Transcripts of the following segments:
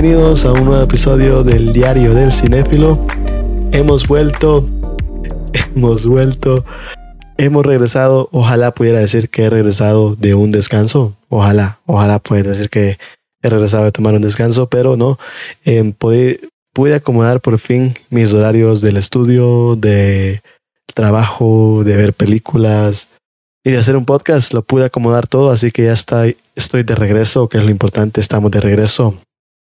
Bienvenidos a un nuevo episodio del Diario del Cinéfilo. Hemos vuelto, hemos vuelto, hemos regresado. Ojalá pudiera decir que he regresado de un descanso. Ojalá, ojalá pudiera decir que he regresado de tomar un descanso, pero no. Eh, pude, pude acomodar por fin mis horarios del estudio, de trabajo, de ver películas y de hacer un podcast. Lo pude acomodar todo, así que ya está, estoy de regreso, que es lo importante. Estamos de regreso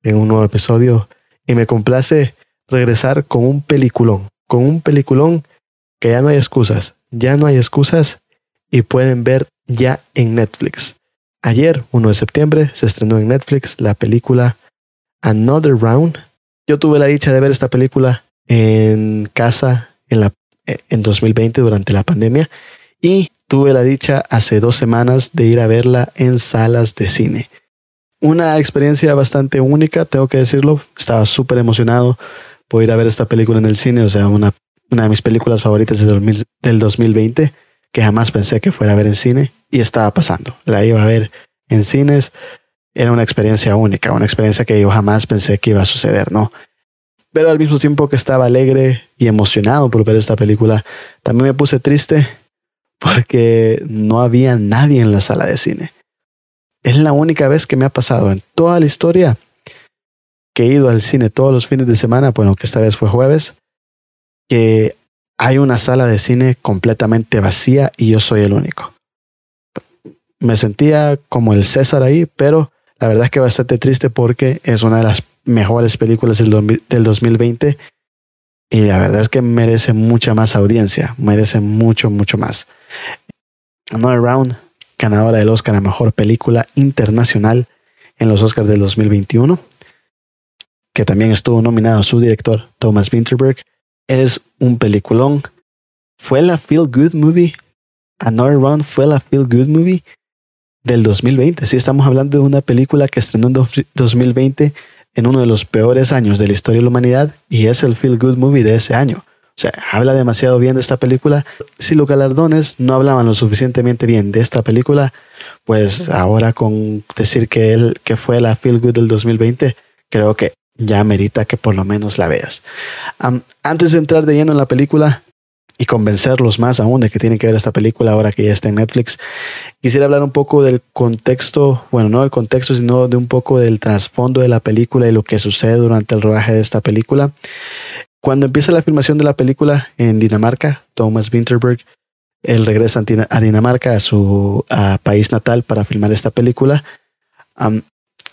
en un nuevo episodio y me complace regresar con un peliculón, con un peliculón que ya no hay excusas, ya no hay excusas y pueden ver ya en Netflix. Ayer, 1 de septiembre, se estrenó en Netflix la película Another Round. Yo tuve la dicha de ver esta película en casa en, en 2020 durante la pandemia y tuve la dicha hace dos semanas de ir a verla en salas de cine una experiencia bastante única, tengo que decirlo. Estaba súper emocionado por ir a ver esta película en el cine, o sea, una, de mis películas favoritas del, del 2020, que jamás pensé que fuera a ver en cine y estaba pasando. La iba a ver en cines. Era una experiencia única, una experiencia que yo jamás pensé que iba a suceder, ¿no? Pero al mismo tiempo que estaba alegre y emocionado por ver esta película, también me puse triste porque no había nadie en la sala de cine. Es la única vez que me ha pasado en toda la historia que he ido al cine todos los fines de semana, bueno, que esta vez fue jueves, que hay una sala de cine completamente vacía y yo soy el único. Me sentía como el César ahí, pero la verdad es que bastante triste porque es una de las mejores películas del, del 2020 y la verdad es que merece mucha más audiencia, merece mucho, mucho más. Another Round ganadora del Oscar a Mejor Película Internacional en los Oscars del 2021, que también estuvo nominado su director, Thomas Winterberg. Es un peliculón. Fue la Feel Good Movie. Another Round fue la Feel Good Movie del 2020. Sí, estamos hablando de una película que estrenó en 2020 en uno de los peores años de la historia de la humanidad y es el Feel Good Movie de ese año. O sea, habla demasiado bien de esta película. Si los galardones no hablaban lo suficientemente bien de esta película, pues ahora con decir que él que fue la Feel Good del 2020, creo que ya merita que por lo menos la veas. antes de entrar de lleno en la película y convencerlos más aún de que tienen que ver esta película ahora que ya está en Netflix, quisiera hablar un poco del contexto, bueno, no del contexto, sino de un poco del trasfondo de la película y lo que sucede durante el rodaje de esta película. Cuando empieza la filmación de la película en Dinamarca, Thomas Winterberg, él regresa a Dinamarca, a su país natal, para filmar esta película.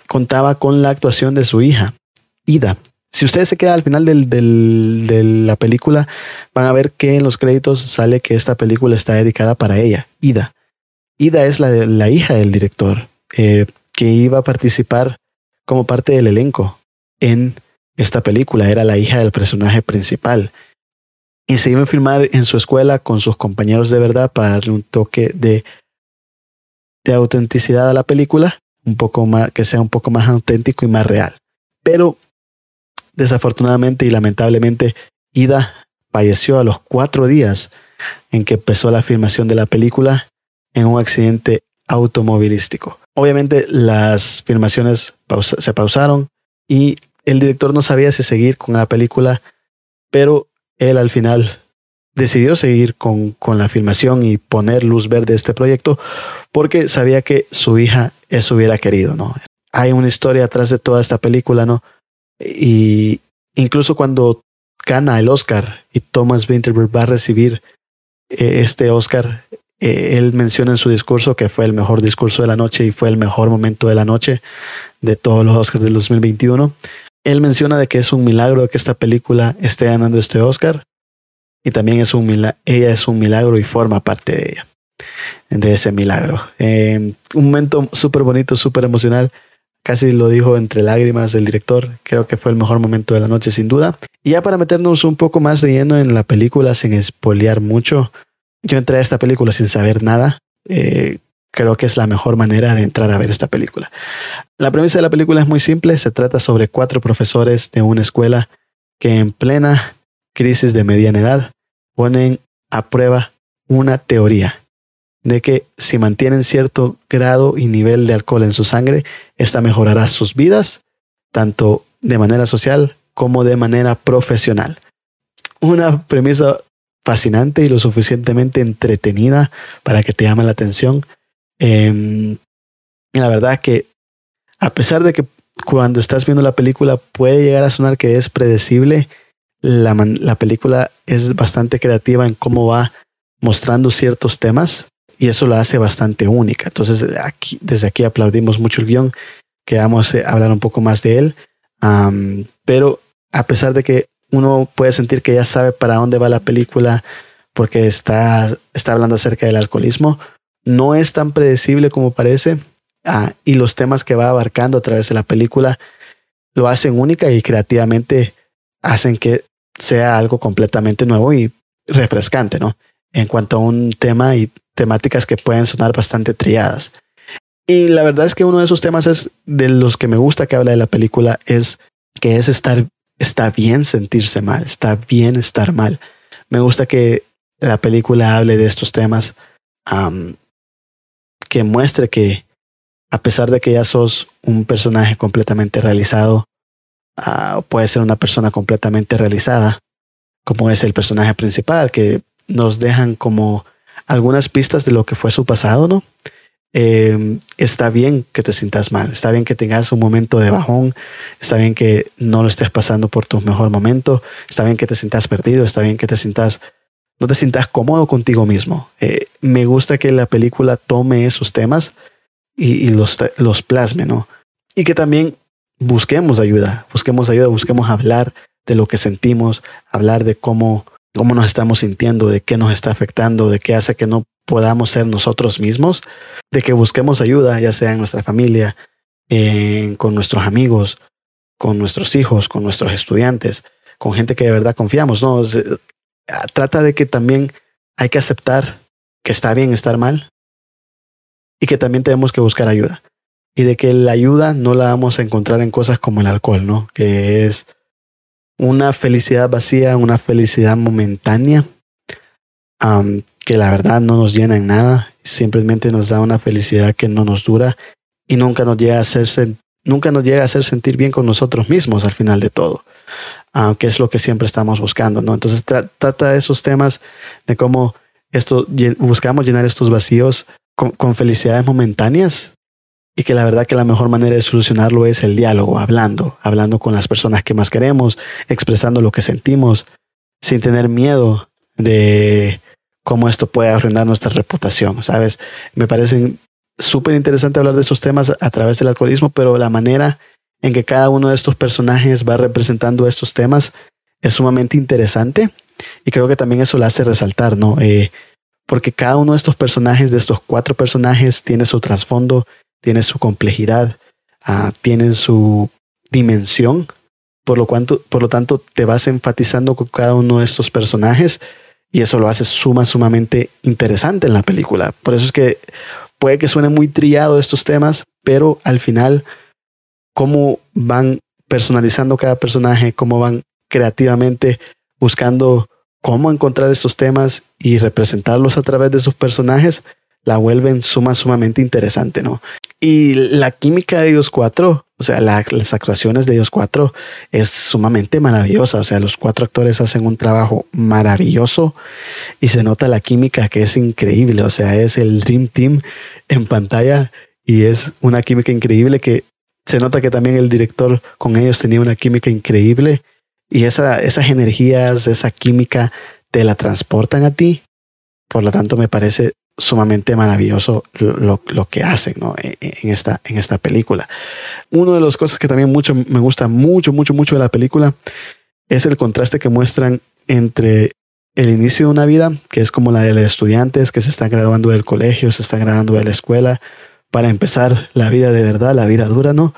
contaba con la actuación de su hija, Ida. Si ustedes se quedan al final de la película, van a ver que en los créditos sale que esta película está dedicada para ella, Ida. Ida es la, la hija del director, eh, que iba a participar como parte del elenco en esta película, era la hija del personaje principal. Y se iba a filmar en su escuela con sus compañeros de verdad para darle un toque de, de autenticidad a la película, un poco más, que sea un poco más auténtico y más real. Pero desafortunadamente y lamentablemente, Ida falleció a los cuatro días en que empezó la filmación de la película en un accidente automovilístico. Obviamente las filmaciones se pausaron y el director no sabía si seguir con la película, pero él al final decidió seguir con, con, la filmación y poner luz verde a este proyecto porque sabía que su hija eso hubiera querido, ¿no? Hay una historia atrás de toda esta película, ¿no? Y incluso cuando gana el Oscar y Thomas Winterberg va a recibir eh, este Oscar, eh, él menciona en su discurso que fue el mejor discurso de la noche y fue el mejor momento de la noche de todos los Oscars del 2021. Él menciona de que es un milagro que esta película esté ganando este Oscar y también es un milagro, ella es un milagro y forma parte de ella, de ese milagro. Em, un momento súper bonito, súper emocional. Casi lo dijo entre lágrimas el director. Creo que fue el mejor momento de la noche, sin duda. Y ya para meternos un poco más de lleno en la película, sin espolear mucho, yo entré a esta película sin saber nada. Eh, creo que es la mejor manera de entrar a ver esta película. La premisa de la película es muy simple, se trata sobre cuatro profesores de una escuela que en plena crisis de mediana edad ponen a prueba una teoría de que si mantienen cierto grado y nivel de alcohol en su sangre, esta mejorará sus vidas tanto de manera social como de manera profesional. Una premisa fascinante y lo suficientemente entretenida para que te llame la atención. Em, la verdad que a pesar de que cuando estás viendo la película puede llegar a sonar que es predecible, la, la película es bastante creativa en cómo va mostrando ciertos temas y eso lo hace bastante única. Entonces, aquí, desde aquí aplaudimos mucho el guion, que vamos a hablar un poco más de él. pero a pesar de que uno puede sentir que ya sabe para dónde va la película porque está, está hablando acerca del alcoholismo, no es tan predecible como parece. Ah, y los temas que va abarcando a través de la película lo hacen única y creativamente hacen que sea algo completamente nuevo y refrescante, ¿no? En cuanto a un tema y temáticas que pueden sonar bastante triadas. Y la verdad es que uno de esos temas es de los que me gusta que habla de la película es que es estar, está bien sentirse mal, está bien estar mal. Me gusta que la película hable de estos temas, que muestre que a pesar de que ya sos un personaje completamente realizado, uh, puede ser una persona completamente realizada, como es el personaje principal, que nos dejan como algunas pistas de lo que fue su pasado, ¿no? Eh, está bien que te sientas mal, está bien que tengas un momento de bajón, está bien que no lo estés pasando por tu mejor momento, está bien que te sientas perdido, está bien que te sientas, no te sientas cómodo contigo mismo. Eh, me gusta que la película tome esos temas y, los, los plasme, ¿no? Y que también busquemos ayuda, busquemos ayuda, busquemos hablar de lo que sentimos, hablar de cómo, cómo nos estamos sintiendo, de qué nos está afectando, de qué hace que no podamos ser nosotros mismos, de que busquemos ayuda, ya sea en nuestra familia, con nuestros amigos, con nuestros hijos, con nuestros estudiantes, con gente que de verdad confiamos. No, trata de que también hay que aceptar que está bien estar mal y que también tenemos que buscar ayuda. Y de que la ayuda no la vamos a encontrar en cosas como el alcohol, ¿no? Que es una felicidad vacía, una felicidad momentánea, que la verdad no nos llena en nada, simplemente nos da una felicidad que no nos dura y nunca nos llega a hacer, nunca nos llega a hacer sentir bien con nosotros mismos al final de todo, que es lo que siempre estamos buscando, ¿no? Entonces trata esos temas de cómo esto, buscamos llenar estos vacíos con, felicidades momentáneas y que la verdad que la mejor manera de solucionarlo es el diálogo, hablando, hablando con las personas que más queremos, expresando lo que sentimos, sin tener miedo de cómo esto puede arruinar nuestra reputación, ¿sabes? Me parece súper interesante hablar de esos temas a través del alcoholismo, pero la manera en que cada uno de estos personajes va representando estos temas es sumamente interesante y creo que también eso lo hace resaltar, ¿no? Eh, porque cada uno de estos personajes, de estos cuatro personajes, tiene su trasfondo, tiene su complejidad, uh, tienen su dimensión, por lo, cuanto, por lo tanto te vas enfatizando con cada uno de estos personajes y eso lo hace suma, sumamente interesante en la película. Por eso es que puede que suene muy trillado estos temas, pero al final, cómo van personalizando cada personaje, cómo van creativamente buscando cómo encontrar estos temas y representarlos a través de sus personajes, la vuelven suma, sumamente interesante, ¿no? Y la química de ellos cuatro, o sea, las actuaciones de ellos cuatro es sumamente maravillosa. O sea, los cuatro actores hacen un trabajo maravilloso y se nota la química que es increíble. O sea, es el Dream Team en pantalla y es una química increíble que se nota que también el director con ellos tenía una química increíble y esa, esas energías, esa química te la transportan a ti. Por lo tanto, me parece sumamente maravilloso lo, lo, que hacen ¿no? E, e, en, esta, en esta película. Una de las cosas que también mucho, me gusta mucho, mucho, mucho de la película es el contraste que muestran entre el inicio de una vida, que es como la de los estudiantes que se están graduando del colegio, se están graduando de la escuela, para empezar la vida de verdad, la vida dura, ¿no?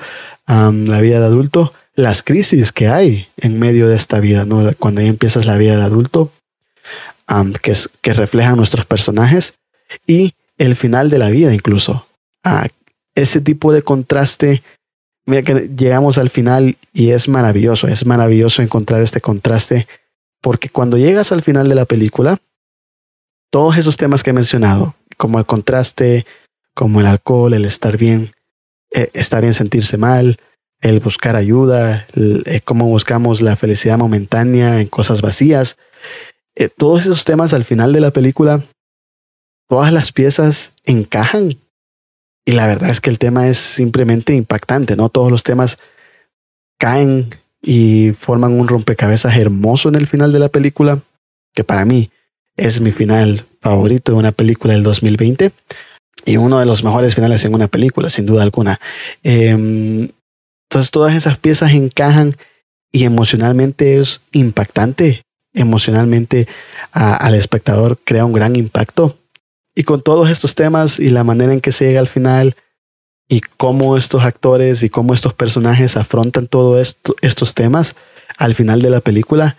la vida de adulto, las crisis que hay en medio de esta vida, ¿no? Cuando ya empiezas la vida de adulto, que, es, que reflejan nuestros personajes y el final de la vida incluso. a ese tipo de contraste, mira que llegamos al final y es maravilloso, es maravilloso encontrar este contraste, porque cuando llegas al final de la película, todos esos temas que he mencionado, como el contraste, como el alcohol, el estar bien, eh, estar bien sentirse mal, el buscar ayuda, eh, cómo buscamos la felicidad momentánea en cosas vacías. Eh, todos esos temas al final de la película, todas las piezas encajan. Y la verdad es que el tema es simplemente impactante, ¿no? Todos los temas caen y forman un rompecabezas hermoso en el final de la película, que para mí es mi final favorito de una película del 2020 y uno de los mejores finales en una película, sin duda alguna. Em, entonces todas esas piezas encajan y emocionalmente es impactante. Emocionalmente al espectador crea un gran impacto. Y con todos estos temas y la manera en que se llega al final y cómo estos actores y cómo estos personajes afrontan todos estos temas al final de la película,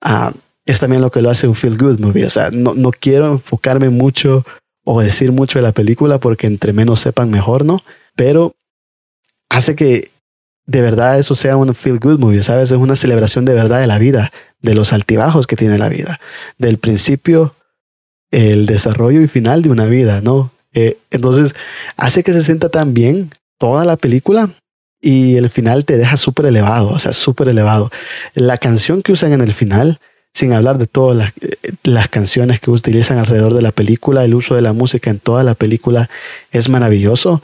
ah, es también lo que lo hace un feel good movie. O sea, no, no quiero enfocarme mucho o decir mucho de la película porque entre menos sepan mejor, ¿no? Pero hace que de verdad eso sea un feel good movie, ¿sabes? Es una celebración de verdad de la vida, de los altibajos que tiene la vida, del principio, el desarrollo y final de una vida, ¿no? Eh, entonces, hace que se sienta tan bien toda la película y el final te deja súper elevado, o sea, súper elevado. La canción que usan en el final, sin hablar de todas las, eh, las, canciones que utilizan alrededor de la película, el uso de la música en toda la película es maravilloso.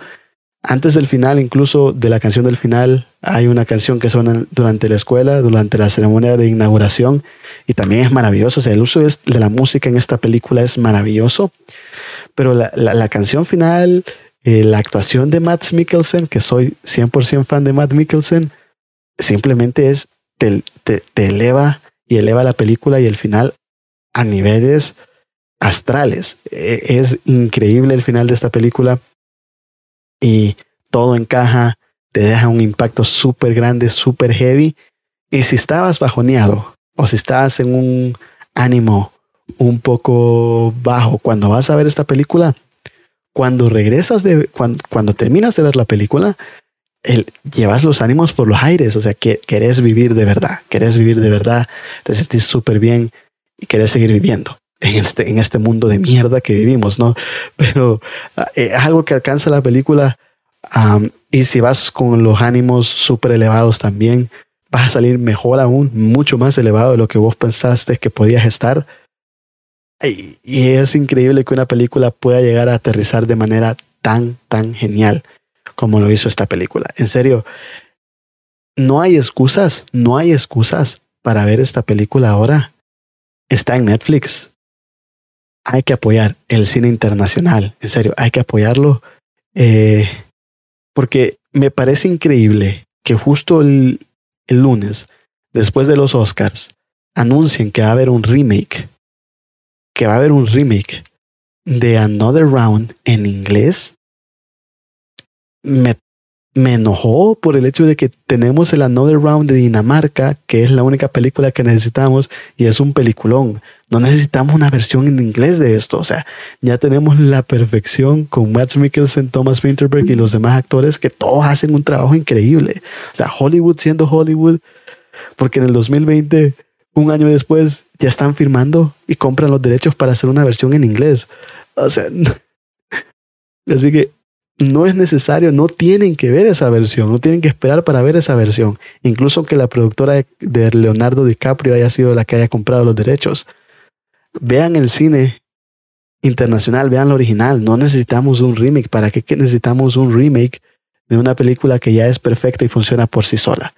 Antes del final, incluso de la canción del final, hay una canción que suena durante la escuela, durante la ceremonia de inauguración, y también es maravilloso. O sea, el uso de la música en esta película es maravilloso. Pero la, canción final, eh, la actuación de Matt Mikkelsen, que soy 100% fan de Matt Mikkelsen, simplemente es, te, te eleva y eleva la película y el final a niveles astrales. E, es increíble el final de esta película y todo encaja, te deja un impacto súper grande, súper heavy. Y si estabas bajoneado o si estabas en un ánimo un poco bajo cuando vas a ver esta película, cuando regresas de, cuando, terminas de ver la película, llevas los ánimos por los aires, o sea, que querés vivir de verdad, querés vivir de verdad, te sentís súper bien y querés seguir viviendo en este, en este mundo de mierda que vivimos, ¿no? Pero ah, eh, es algo que alcanza la película y si vas con los ánimos súper elevados también, vas a salir mejor aún, mucho más elevado de lo que vos pensaste que podías estar. Y es increíble que una película pueda llegar a aterrizar de manera tan, tan genial como lo hizo esta película. En serio, no hay excusas, no hay excusas para ver esta película ahora. Está en Netflix hay que apoyar el cine internacional, en serio, hay que apoyarlo, eh, porque me parece increíble que justo el, el lunes, después de los Oscars, anuncien que va a haber un remake, que va a haber un remake de Another Round en inglés, me me enojó por el hecho de que tenemos el Another Round de Dinamarca, que es la única película que necesitamos y es un peliculón. No necesitamos una versión en inglés de esto. O sea, ya tenemos la perfección con Matt Mikkelsen, Thomas Winterberg y los demás actores que todos hacen un trabajo increíble. O sea, Hollywood siendo Hollywood, porque en el 2020, un año después, ya están firmando y compran los derechos para hacer una versión en inglés. O sea, así que no es necesario, no tienen que ver esa versión, no tienen que esperar para ver esa versión. Incluso que la productora de Leonardo DiCaprio haya sido la que haya comprado los derechos. Vean el cine internacional, vean lo original. No necesitamos un remake. ¿Para qué necesitamos un remake de una película que ya es perfecta y funciona por sí sola?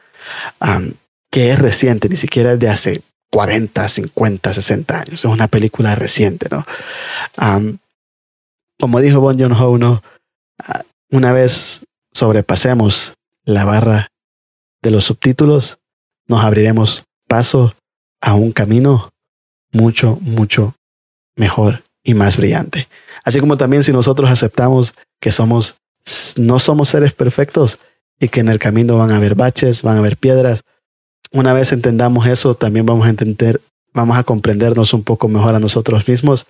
que es reciente, ni siquiera es de hace 40, 50, 60 años. Es una película reciente, ¿no? como dijo Bon Joon-ho, ¿no? Una vez sobrepasemos la barra de los subtítulos, nos abriremos paso a un camino mucho, mucho mejor y más brillante. Así como también si nosotros aceptamos que somos, no somos seres perfectos y que en el camino van a haber baches, van a haber piedras. Una vez entendamos eso, también vamos a entender, vamos a comprendernos un poco mejor a nosotros mismos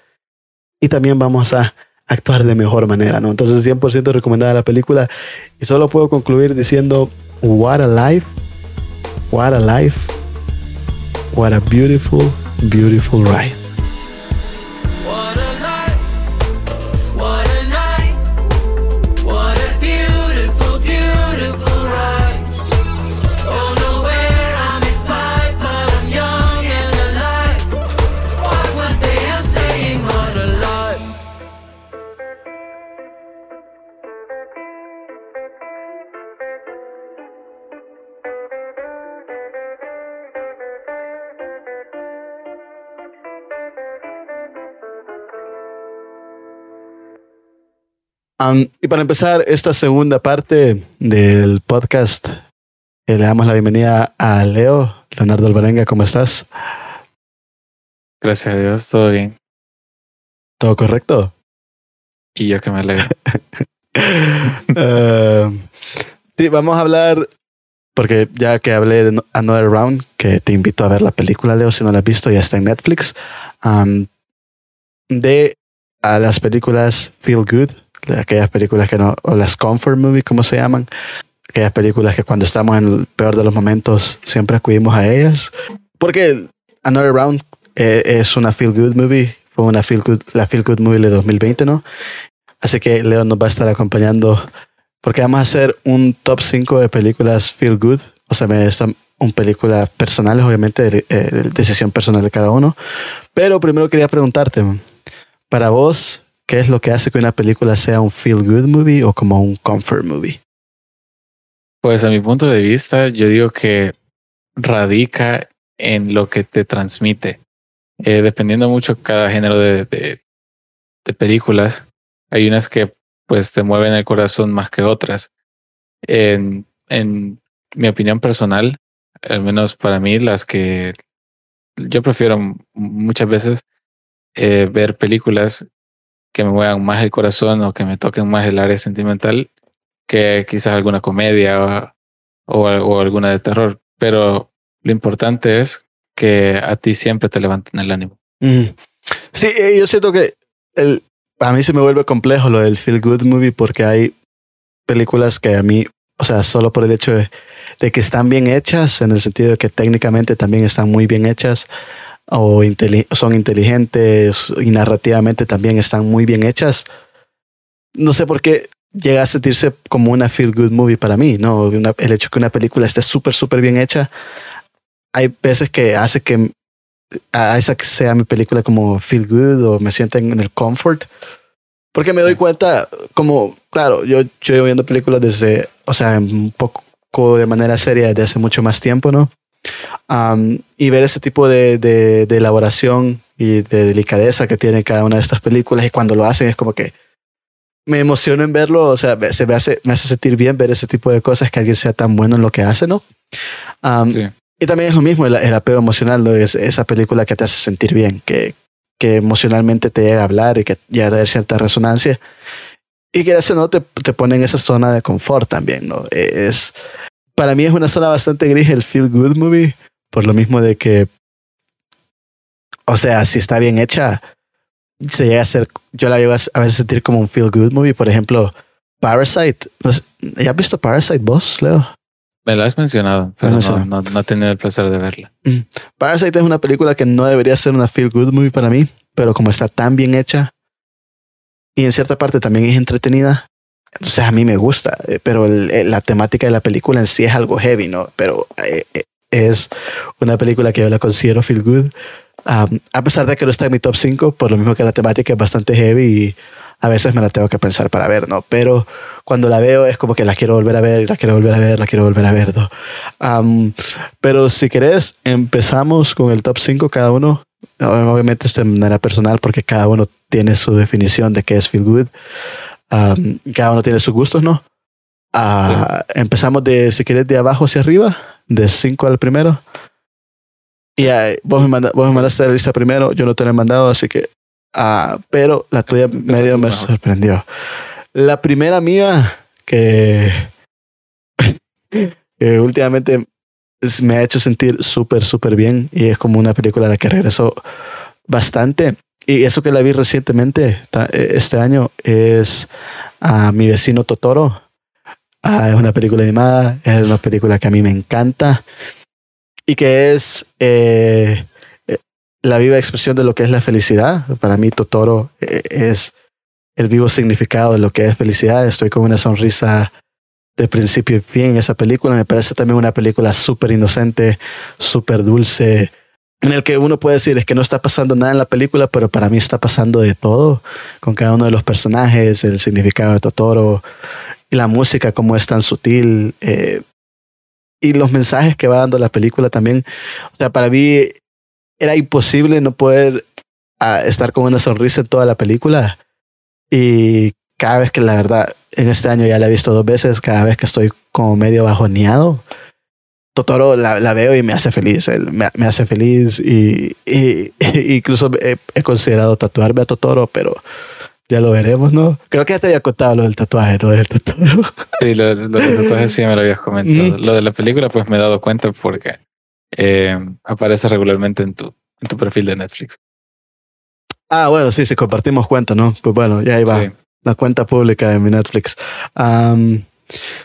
y también vamos a actuar de mejor manera, ¿no? Entonces 100% recomendada la película y solo puedo concluir diciendo, what a life, what a life, what a beautiful, beautiful ride. Y para empezar esta segunda parte del podcast, eh, le damos la bienvenida a Leo. Leonardo Alvarenga, ¿cómo estás? Gracias a Dios, todo bien. ¿Todo correcto? Y yo que me alegro. uh, sí, vamos a hablar, porque ya que hablé de Another Round, que te invito a ver la película, Leo, si no la has visto, ya está en Netflix, um, de a las películas Feel Good, aquellas películas que no, o las Comfort Movie, como se llaman, aquellas películas que cuando estamos en el peor de los momentos siempre acudimos a ellas. Porque Another Round eh, es una Feel Good Movie, fue una feel good, la Feel Good Movie de 2020, ¿no? Así que Leo nos va a estar acompañando porque vamos a hacer un top 5 de películas Feel Good. O sea, me están un películas personales, obviamente, de, eh, de, decisión personal de cada uno. Pero primero quería preguntarte, para vos, ¿qué es lo que hace que una película sea un feel good movie o como un comfort movie? Pues a mi punto de vista, yo digo que radica en lo que te transmite. Eh, dependiendo mucho cada género de, de, películas, hay unas que pues te mueven el corazón más que otras. En, en mi opinión personal, al menos para mí, las que yo prefiero muchas veces eh, ver películas que me muevan más el corazón o que me toquen más el área sentimental que quizás alguna comedia o, o, alguna de terror. Pero lo importante es que a ti siempre te levanten el ánimo. Mm. Sí, eh, yo siento que el, a mí se me vuelve complejo lo del feel good movie porque hay películas que a mí, o sea, solo por el hecho de, de que están bien hechas, en el sentido de que técnicamente también están muy bien hechas, o son inteligentes y narrativamente también están muy bien hechas. No sé por qué llega a sentirse como una feel good movie para mí, ¿no? el hecho que una película esté súper, súper bien hecha, hay veces que hace que a esa que sea mi película como feel good o me sienta en el comfort. Porque me doy cuenta, como, claro, yo, yo llevo viendo películas desde, o sea, un poco de manera seria desde hace mucho más tiempo, ¿no? Um, y ver ese tipo de, de, de, elaboración y de delicadeza que tiene cada una de estas películas y cuando lo hacen es como que me emociono en verlo, o sea, se me hace, me hace sentir bien ver ese tipo de cosas, que alguien sea tan bueno en lo que hace, ¿no? Um, sí. Y también es lo mismo, el, el apego emocional, ¿no? es esa película que te hace sentir bien, que, que emocionalmente te llega a hablar y que llega a dar cierta resonancia. Y que eso no te, te pone en esa zona de confort también, ¿no? Es, para mí es una zona bastante gris el feel good movie, por lo mismo de que, o sea, si está bien hecha, se llega a ser, yo la llevo a veces sentir como un feel good movie, por ejemplo, Parasite. ¿Ya has visto Parasite vos, Leo? Me lo has mencionado, pero no, no, no, he tenido el placer de verla. Mm. Parasite es una película que no debería ser una feel good movie para mí, pero como está tan bien hecha y en cierta parte también es entretenida, entonces a mí me gusta, eh, pero el, la temática de la película en sí es algo heavy, ¿no? Pero eh, eh, es una película que yo la considero feel good. Um, a pesar de que no está en mi top 5, por lo mismo que la temática es bastante heavy y a veces me la tengo que pensar para ver, ¿no? Pero cuando la veo es como que la quiero volver a ver, la quiero volver a ver, la quiero volver a ver, ¿no? Um, pero si querés, empezamos con el top 5 cada uno. Obviamente esto de manera personal porque cada uno tiene su definición de qué es feel good. Um, cada uno tiene sus gustos, ¿no? Uh, sí. Empezamos de, si quieres, de abajo hacia arriba, de 5 al primero. Y uh, vos, me manda, vos me mandaste la lista primero, yo no te la he mandado, así que. Uh, pero la tuya medio me sorprendió. La primera mía, que, que últimamente me ha hecho sentir súper, súper bien y es como una película a la que regreso bastante y eso que la vi recientemente, este año, es a Mi vecino Totoro. Ah, es una película animada, es una película que a mí me encanta y que es eh, eh, la viva expresión de lo que es la felicidad. Para mí Totoro eh, es el vivo significado de lo que es felicidad. Estoy con una sonrisa de principio y fin esa película. Me parece también una película súper inocente, súper dulce, en el que uno puede decir es que no está pasando nada en la película, pero para mí está pasando de todo, con cada uno de los personajes, el significado de Totoro, y la música como es tan sutil, eh, y los mensajes que va dando la película también. O sea, para mí era imposible no poder uh, estar con una sonrisa en toda la película y cada vez que la verdad, en este año ya la he visto dos veces, cada vez que estoy como medio bajoneado, Totoro la, la veo y me hace feliz, me, me hace feliz y, y, incluso he, he, considerado tatuarme a Totoro, pero ya lo veremos, ¿no? Creo que ya te había contado lo del tatuaje, ¿no? Del Totoro. Sí, lo, lo del tatuaje sí me lo habías comentado. Lo de la película pues me he dado cuenta porque eh, aparece regularmente en tu, en tu perfil de Netflix. Ah, bueno, sí, sí, compartimos cuenta, ¿no? Pues bueno, ya ahí va. Sí. La cuenta pública de mi Netflix. Um,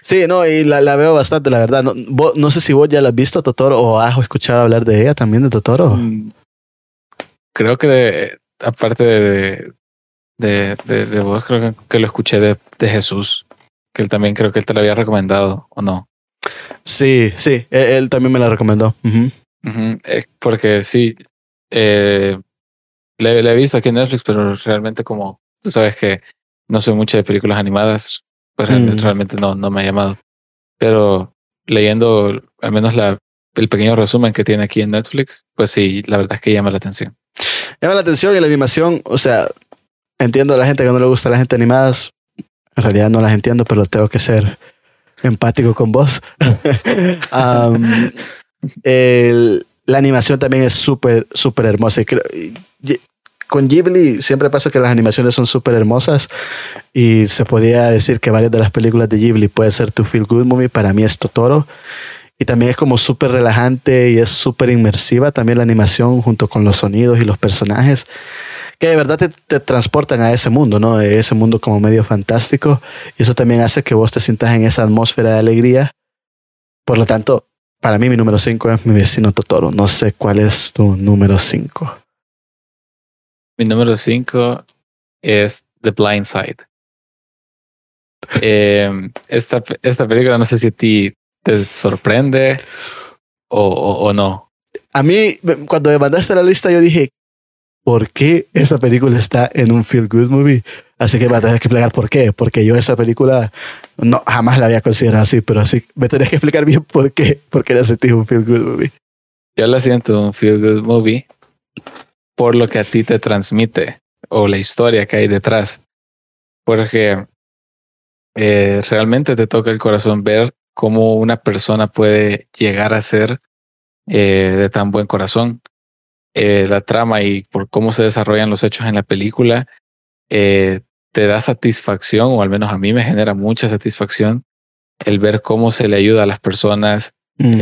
Sí, no, y la, la, veo bastante, la verdad. No, vos, no sé si vos ya la has visto, Totoro, o has escuchado hablar de ella también, de Totoro. Mm, creo que de, aparte de, de, de, de, vos, creo que, que lo escuché de, de, Jesús, que él también creo que él te lo había recomendado, ¿o no? Sí, sí, él, él también me la recomendó. Uh -huh. Uh -huh. Eh, porque sí, eh, le, le he visto aquí en Netflix, pero realmente como tú sabes que no soy mucho de películas animadas, realmente, mm. realmente no, no me ha llamado. Pero leyendo al menos la, el pequeño resumen que tiene aquí en Netflix, pues sí, la verdad es que llama la atención. Llama la atención y la animación, o sea, entiendo a la gente que no le gusta a la gente animadas, en realidad no las entiendo, pero tengo que ser empático con vos. um, el, la animación también es súper, súper hermosa. Y creo, con Ghibli siempre pasa que las animaciones son súper hermosas y se podía decir que varias de las películas de Ghibli puede ser tu feel good movie. Para mí es Totoro. Y también es como súper relajante y es súper inmersiva también la animación junto con los sonidos y los personajes que de verdad te, transportan a ese mundo, ¿no? Ese mundo como medio fantástico. Y eso también hace que vos te sientas en esa atmósfera de alegría. Por lo tanto, para mí mi número 5 es mi vecino Totoro. No sé cuál es tu número 5. Mi número 5 es The Blind Side. eh, esta, esta película no sé si a ti te sorprende o, o, o, no. A mí, cuando me mandaste la lista, yo dije, ¿por qué esta película está en un feel good movie? Así que me tenés que explicar por qué. Porque yo esa película no, jamás la había considerado así, pero así me tenés que explicar bien por qué, por qué la sentí un feel good movie. Yo la siento un feel good movie por lo que a ti te transmite o la historia que hay detrás. Porque eh, realmente te toca el corazón ver cómo una persona puede llegar a ser eh, de tan buen corazón. Eh, la trama y por cómo se desarrollan los hechos en la película te da satisfacción, o al menos a mí me genera mucha satisfacción el ver cómo se le ayuda a las personas, mm.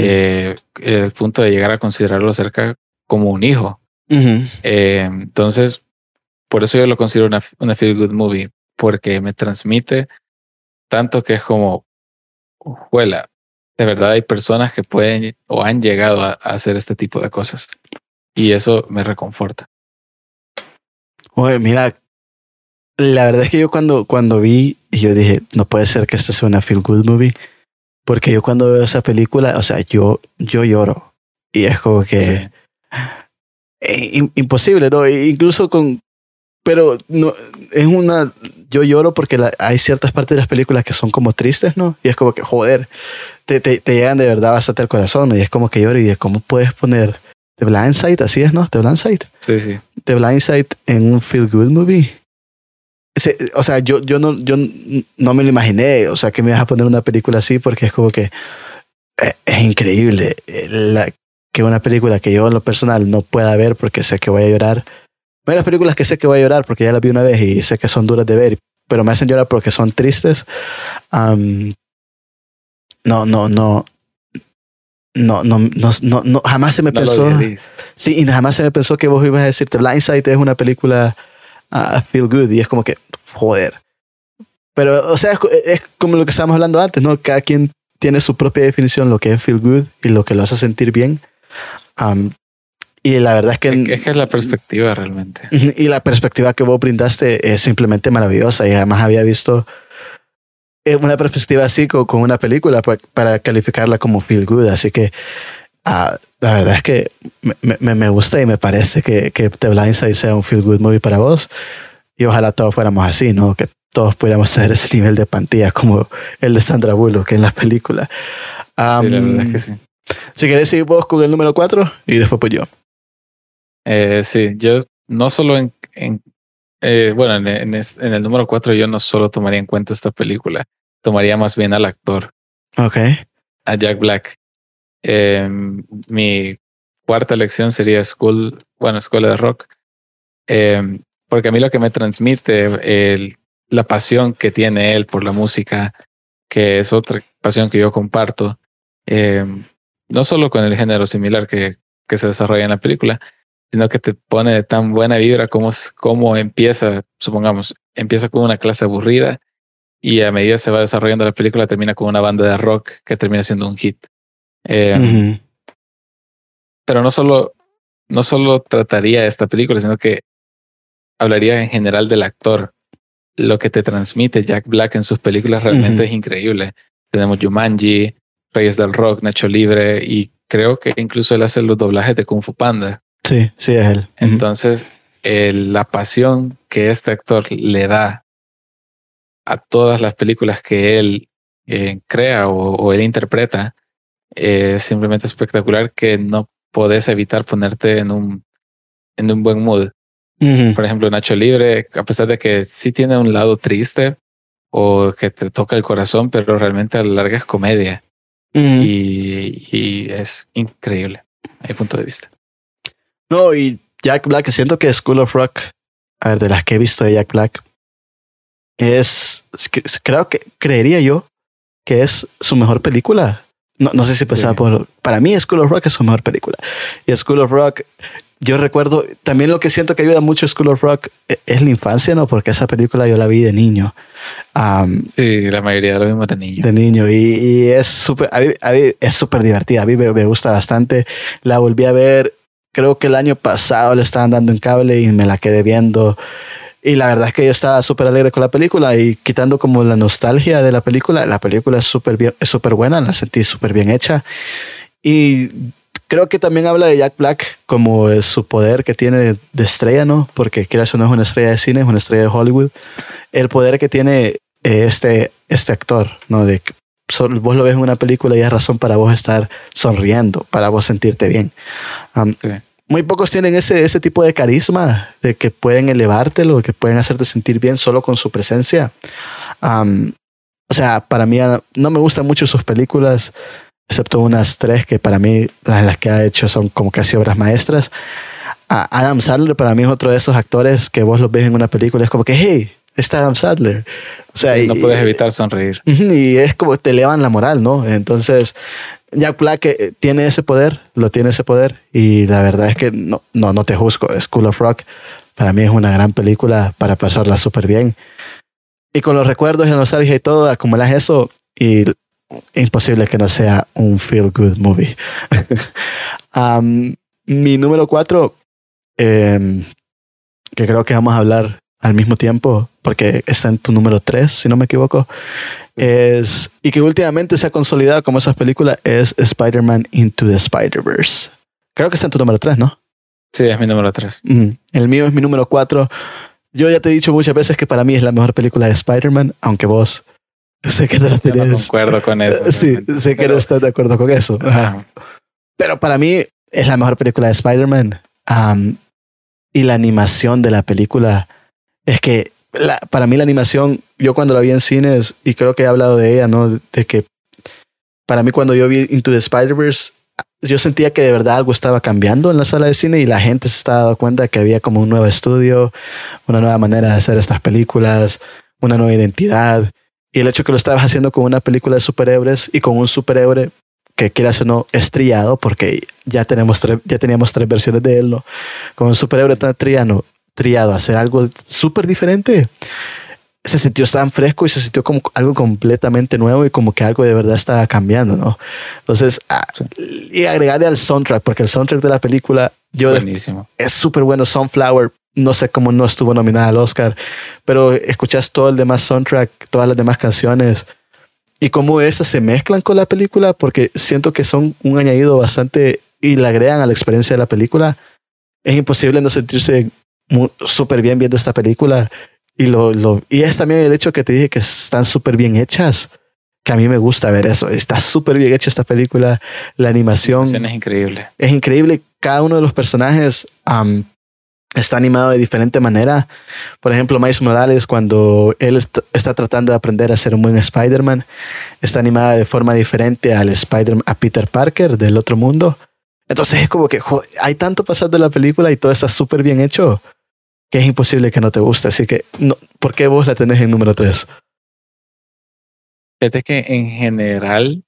el punto de llegar a considerarlo cerca como un hijo. Uh -huh. eh, entonces, por eso yo lo considero una, una feel good movie, porque me transmite tanto que es como, juela, de verdad hay personas que pueden o han llegado a, a hacer este tipo de cosas. Y eso me reconforta. Oye, mira, la verdad es que yo cuando, cuando vi, yo dije, no puede ser que esto sea una feel good movie, porque yo cuando veo esa película, o sea, yo, yo lloro. Y es como que... Sí eh, imposible, ¿no? E incluso con... Pero no, es una... Yo lloro porque la, hay ciertas partes de las películas que son como tristes, ¿no? Y es como que, joder, te, te, te llegan de verdad bastante al corazón, ¿no? Y es como que lloro y es como puedes poner The Blind Side, así es, ¿no? The Blind Side. Sí, sí. The Blind Side en un feel good movie. Se, o sea, yo, yo, no, yo no me lo imaginé, o sea, que me vas a poner una película así porque es como que eh, es increíble la, que una película que yo en lo personal no pueda ver porque sé que voy a llorar. Hay las películas que sé que voy a llorar porque ya las vi una vez y sé que son duras de ver, pero me hacen llorar porque son tristes. Um, no, no, no. No, no, no, no, no, jamás se me No pensó. Sí, y jamás se me pensó que vos ibas a decir The Blind Side es una película uh, feel good y es como que, joder. Pero, o sea, es, es como lo que estábamos hablando antes, ¿no? Cada quien tiene su propia definición, lo que es feel good y lo que lo hace sentir bien. Um, y la verdad es que... Es que es la perspectiva realmente. Y la perspectiva que vos brindaste es simplemente maravillosa y además había visto eh, una perspectiva así con, con una película para, para, calificarla como feel good. Así que uh, la verdad es que me, me, me, gusta y me parece que, que The Blind Side sea un feel good movie para vos. Y ojalá todos fuéramos así, ¿no? Que todos pudiéramos tener ese nivel de pantalla como el de Sandra Bullock en las películas. Um, sí, la verdad es que sí. Si querés seguir vos con el número 4 y después pues yo. Eh, sí, yo no solo en, en eh, bueno, en, en, el número cuatro yo no solo tomaría en cuenta esta película, tomaría más bien al actor. Ok. A Jack Black. Em, mi cuarta elección sería School, bueno, Escuela de Rock. Em, porque a mí lo que me transmite el, la pasión que tiene él por la música, que es otra pasión que yo comparto, em, no solo con el género similar que, que se desarrolla en la película, sino que te pone de tan buena vibra como, como empieza, supongamos, empieza con una clase aburrida y a medida se va desarrollando la película termina con una banda de rock que termina siendo un hit. Em, pero no solo, no solo trataría esta película, sino que hablaría en general del actor. Lo que te transmite Jack Black en sus películas realmente es increíble. Tenemos Jumanji, Reyes del Rock, Nacho Libre y creo que incluso él hace los doblajes de Kung Fu Panda. Sí, sí, es él. Entonces, la pasión que este actor le da a todas las películas que él eh, crea o, él interpreta es simplemente espectacular que no podés evitar ponerte en un, en un buen mood. Por ejemplo, Nacho Libre, a pesar de que sí tiene un lado triste o que te toca el corazón, pero realmente a la larga es comedia. Y, y, es increíble a mi punto de vista. No, y Jack Black, siento que School of Rock, a ver, de las que he visto de Jack Black, es, creo que, creería yo que es su mejor película. No, no sé si pensaba por, para mí School of Rock es su mejor película. Y School of Rock yo recuerdo, también lo que siento que ayuda mucho School of Rock e, es la infancia, ¿no? Porque esa película yo la vi de niño. sí, la mayoría de lo mismo de niño. De niño. Y, es súper, es súper divertida. A mí me, me, gusta bastante. La volví a ver, creo que el año pasado le estaban dando en cable y me la quedé viendo. Y la verdad es que yo estaba súper alegre con la película y quitando como la nostalgia de la película, la película es súper bien, es súper buena, la sentí súper bien hecha. Y Creo que también habla de Jack Black como su poder que tiene de estrella, ¿no? Porque quieras o no es una estrella de cine, es una estrella de Hollywood. El poder que tiene eh, este, este actor, ¿no? De vos lo ves en una película y hay razón para vos estar sonriendo, para vos sentirte bien. Muy pocos tienen ese, ese tipo de carisma, de que pueden elevártelo, que pueden hacerte sentir bien solo con su presencia. o sea, para mí no me gustan mucho sus películas excepto unas tres que para mí las, que ha hecho son como casi obras maestras. Adam Sandler para mí es otro de esos actores que vos lo ves en una película, es como que, hey, está Adam Sandler. O sea, no puedes evitar sonreír. Y es como te elevan la moral, ¿no? Entonces, Jack Black eh, tiene ese poder, lo tiene ese poder, y la verdad es que no, no, no te juzgo. School of Rock para mí es una gran película para pasarla súper bien. Y con los recuerdos y la nostalgia y todo, acumulas eso y imposible que no sea un feel good movie. mi número cuatro, em, que creo que vamos a hablar al mismo tiempo, porque está en tu número tres, si no me equivoco, es, y que últimamente se ha consolidado como esas películas, es Spider-Man Into the Spider-Verse. Creo que está en tu número tres, ¿no? Sí, es mi número tres. El mío es mi número cuatro. Yo ya te he dicho muchas veces que para mí es la mejor película de Spider-Man, aunque vos Sé que no No concuerdo con eso. Sí, sé que no estás de acuerdo con eso. Pero para mí es la mejor película de Spider-Man. y la animación de la película es que la, para mí la animación, yo cuando la vi en cines, y creo que he hablado de ella, ¿no? De que para mí cuando yo vi Into the Spider-Verse, yo sentía que de verdad algo estaba cambiando en la sala de cine y la gente se estaba dando cuenta que había como un nuevo estudio, una nueva manera de hacer estas películas, una nueva identidad. Y el hecho que lo estabas haciendo con una película de superhéroes y con un superhéroe que quieras o no estrellado, porque ya, tenemos ya teníamos tres versiones de él, ¿no? Con un superhéroe tan triano, triado, hacer algo súper diferente, se sintió tan fresco y se sintió como algo completamente nuevo y como que algo de verdad estaba cambiando, ¿no? Entonces, ah, y agregarle al soundtrack, porque el soundtrack de la película, yo Buenísimo. es súper bueno. Sunflower no sé cómo no estuvo nominada al Oscar, pero escuchas todo el demás soundtrack, todas las demás canciones y cómo esas se mezclan con la película, porque siento que son un añadido bastante y le agregan a la experiencia de la película. Es imposible no sentirse súper bien viendo esta película. Y, lo, lo, y es también el hecho que te dije que están súper bien hechas, que a mí me gusta ver eso. Está súper bien hecha esta película. La animación es increíble. Es increíble. Cada uno de los personajes está animado de diferente manera. Por ejemplo, Miles Morales, cuando él está tratando de aprender a ser un buen Spider-Man, está animada de forma diferente al Spider a Peter Parker del otro mundo. Entonces es como que hay tanto pasando en la película y todo está súper bien hecho que es imposible que no te guste. Así que, no, ¿por qué vos la tenés en número 3? Fíjate que en general,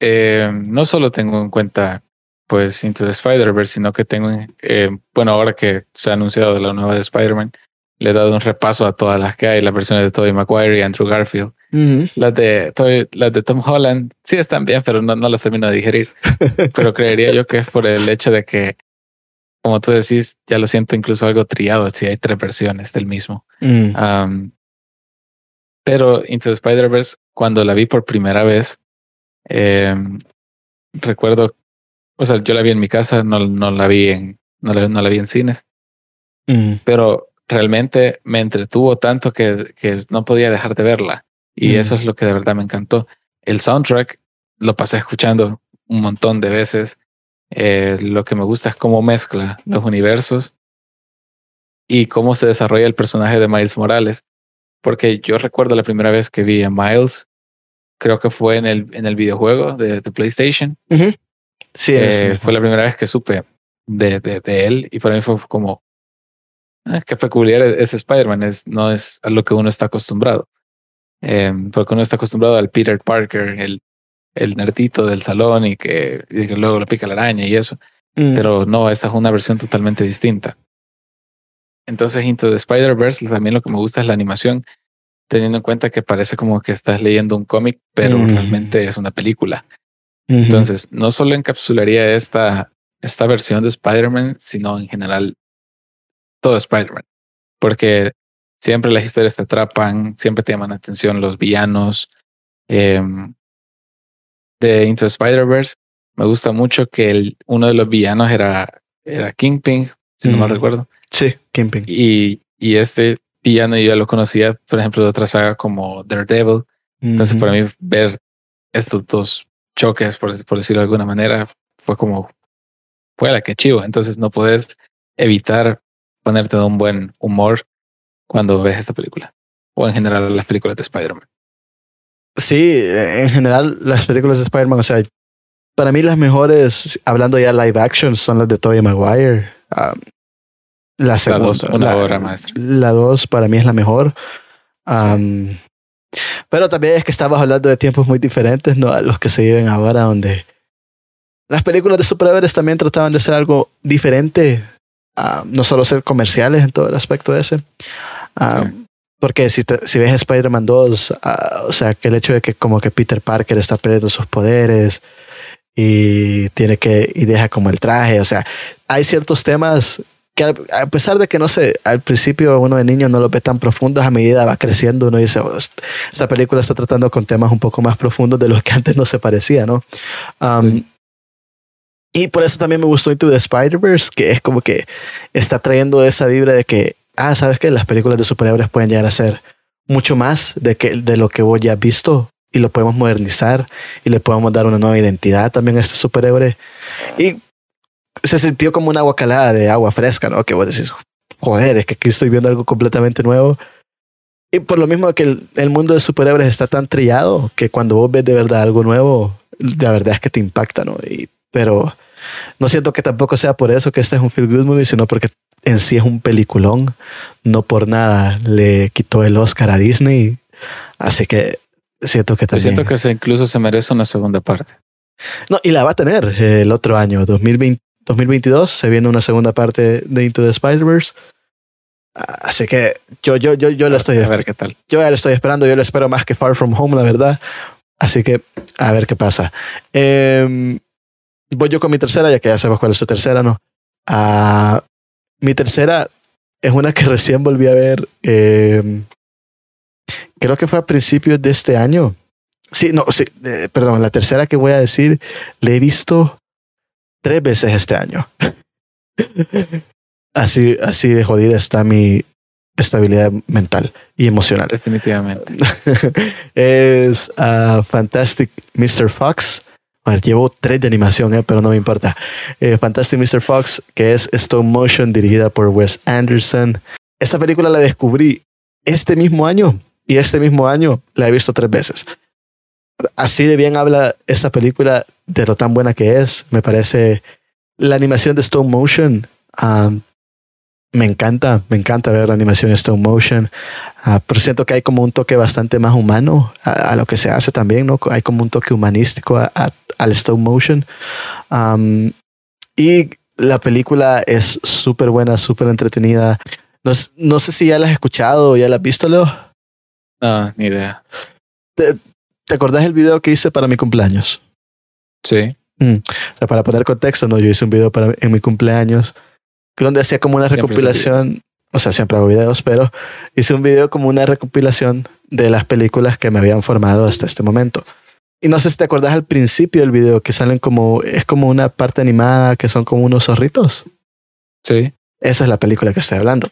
eh, no solo tengo en cuenta pues Into the Spider-Verse, sino que tengo, eh, bueno, ahora que se ha anunciado de la nueva de Spider-Man, le he dado un repaso a todas las que hay, las versiones de Tobey Maguire y Andrew Garfield. Las de las de Tom Holland sí están bien, pero no, no las termino de digerir. pero creería yo que es por el hecho de que, como tú decís, ya lo siento incluso algo triado si hay tres versiones del mismo. Mm. pero Into the Spider-Verse, cuando la vi por primera vez, em, recuerdo o sea, yo la vi en mi casa, no, no la vi en, no la, no la vi en cines. Mm. Pero realmente me entretuvo tanto que, que, no podía dejar de verla. Y mm. eso es lo que de verdad me encantó. El soundtrack lo pasé escuchando un montón de veces. Eh, lo que me gusta es cómo mezcla los universos y cómo se desarrolla el personaje de Miles Morales. Porque yo recuerdo la primera vez que vi a Miles, creo que fue en el, en el videojuego de, de PlayStation. Sí, eh, fue la primera vez que supe de, de, de, él y para mí fue como, ah, qué peculiar es Spider-Man, es, no es a lo que uno está acostumbrado. Eh, porque uno está acostumbrado al Peter Parker, el, el nerdito del salón y que, luego le pica la araña y eso. Mm. Pero no, esta es una versión totalmente distinta. Entonces, Into the Spider-Verse, también lo que me gusta es la animación, teniendo en cuenta que parece como que estás leyendo un cómic, pero mm. realmente es una película. Entonces, no solo encapsularía esta, esta versión de Spider-Man, sino en general todo Spider-Man. Porque siempre las historias te atrapan, siempre te llaman la atención los villanos. Em, de Into Spider-Verse, me gusta mucho que el, uno de los villanos era, era Kingpin, si no me recuerdo. Sí, Kingpin. Y, y este villano yo ya lo conocía, por ejemplo, de otra saga como Daredevil. Entonces, para mí, ver estos dos choques, por, por decirlo de alguna manera, fue como, fue la que chivo. Entonces no puedes evitar ponerte de un buen humor cuando ves esta película. O en general las películas de Spider-Man. Sí, en general las películas de Spider-Man, o sea, para mí las mejores, hablando ya live action, son las de Tobey Maguire. la segunda, la dos, obra maestra. La dos para mí es la mejor. Pero también es que estamos hablando de tiempos muy diferentes, ¿no? A los que se viven ahora, donde las películas de superhéroes también trataban de ser algo diferente, no solo ser comerciales en todo el aspecto ese. Porque si, si ves Spider-Man 2, o sea, que el hecho de que como que Peter Parker está perdiendo sus poderes y tiene que, y deja como el traje, o sea, hay ciertos temas que a pesar de que no sé, al principio uno de niño no lo ve tan profundos, a medida va creciendo uno dice, oh, esta película está tratando con temas un poco más profundos de los que antes no se parecía, ¿no? Um, y por eso también me gustó Into the Spider-Verse, que es como que está trayendo esa vibra de que, ah, sabes que las películas de superhéroes pueden llegar a ser mucho más de, que, de lo que vos ya has visto y lo podemos modernizar y le podemos dar una nueva identidad también a este superhéroe. Y se sintió como una guacalada de agua fresca, ¿no? Que vos decís, joder, es que aquí estoy viendo algo completamente nuevo. Y por lo mismo que el, mundo de superhéroes está tan trillado que cuando vos ves de verdad algo nuevo, la verdad es que te impacta, ¿no? Y, pero no siento que tampoco sea por eso que este es un feel good movie, sino porque en sí es un peliculón. No por nada le quitó el Oscar a Disney. Así que siento que también. siento que incluso se merece una segunda parte. No, y la va a tener el otro año, 2020, 2022 se viene una segunda parte de Into the Spider-Verse. Así que yo, yo, yo, yo la estoy. A ver qué tal. Yo ya lo estoy esperando. Yo lo espero más que Far From Home, la verdad. Así que a ver qué pasa. Em, voy yo con mi tercera, ya que ya sabes cuál es tu tercera, ¿no? Uh, mi tercera es una que recién volví a ver. Em, creo que fue a principios de este año. Sí, no, sí, eh, perdón, la tercera que voy a decir, le he visto tres veces este año. así, así de jodida está mi estabilidad mental y emocional. Definitivamente. es uh, Fantastic Mr. Fox A ver, llevo tres de animación, eh, pero no me importa. Eh, Fantastic Mr. Fox, que es stop motion dirigida por Wes Anderson. Esta película la descubrí este mismo año y este mismo año la he visto tres veces. Así de bien habla esta película de lo tan buena que es. Me parece la animación de stop motion. um, me encanta, me encanta ver la animación de stop motion. Ah, pero siento que hay como un toque bastante más humano a, a lo que se hace también, ¿no? Hay como un toque humanístico a- a- al stop motion. Um, y la película es súper buena, súper entretenida. No, no sé si ya la has escuchado o ya la has visto, Leo. No, ni idea. ¿Te acordás del video que hice para mi cumpleaños? Sí. O sea, para poner contexto, ¿no? Yo hice un video para, en mi cumpleaños donde hacía como una recopilación. O sea, siempre hago videos, pero hice un video como una recopilación de las películas que me habían formado hasta este momento. Y no sé si te acordás al principio del video que salen como, es como una parte animada que son como unos zorritos. Sí. Esa es la película que estoy hablando.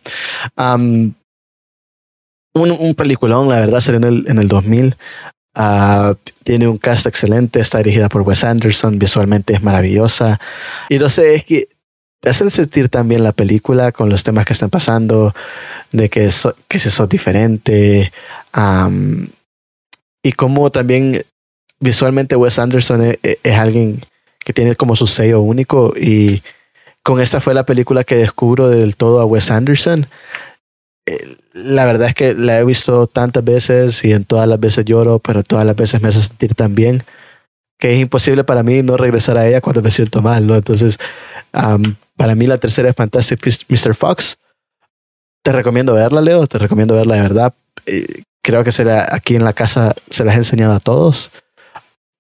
Am, un, un peliculón, la verdad, salió en el, en el 2000. Ah, tiene un cast excelente, está dirigida por Wes Anderson, visualmente es maravillosa. Y no sé, es que te hacen sentir también la película con los temas que están pasando, de que, so- se sos diferente. y como también visualmente Wes Anderson es, es alguien que tiene como su sello único y con esta fue la película que descubro del todo a Wes Anderson. Eh, La verdad es que la he visto tantas veces y en todas las veces lloro, pero todas las veces me hace sentir tan bien que es imposible para mí no regresar a ella cuando me siento mal, ¿no? Entonces, am, para mí la tercera es Fantastic Mr. Fox. Te recomiendo verla, Leo, te recomiendo verla de verdad. Eh, creo que se la- aquí en la casa se las he enseñado a todos.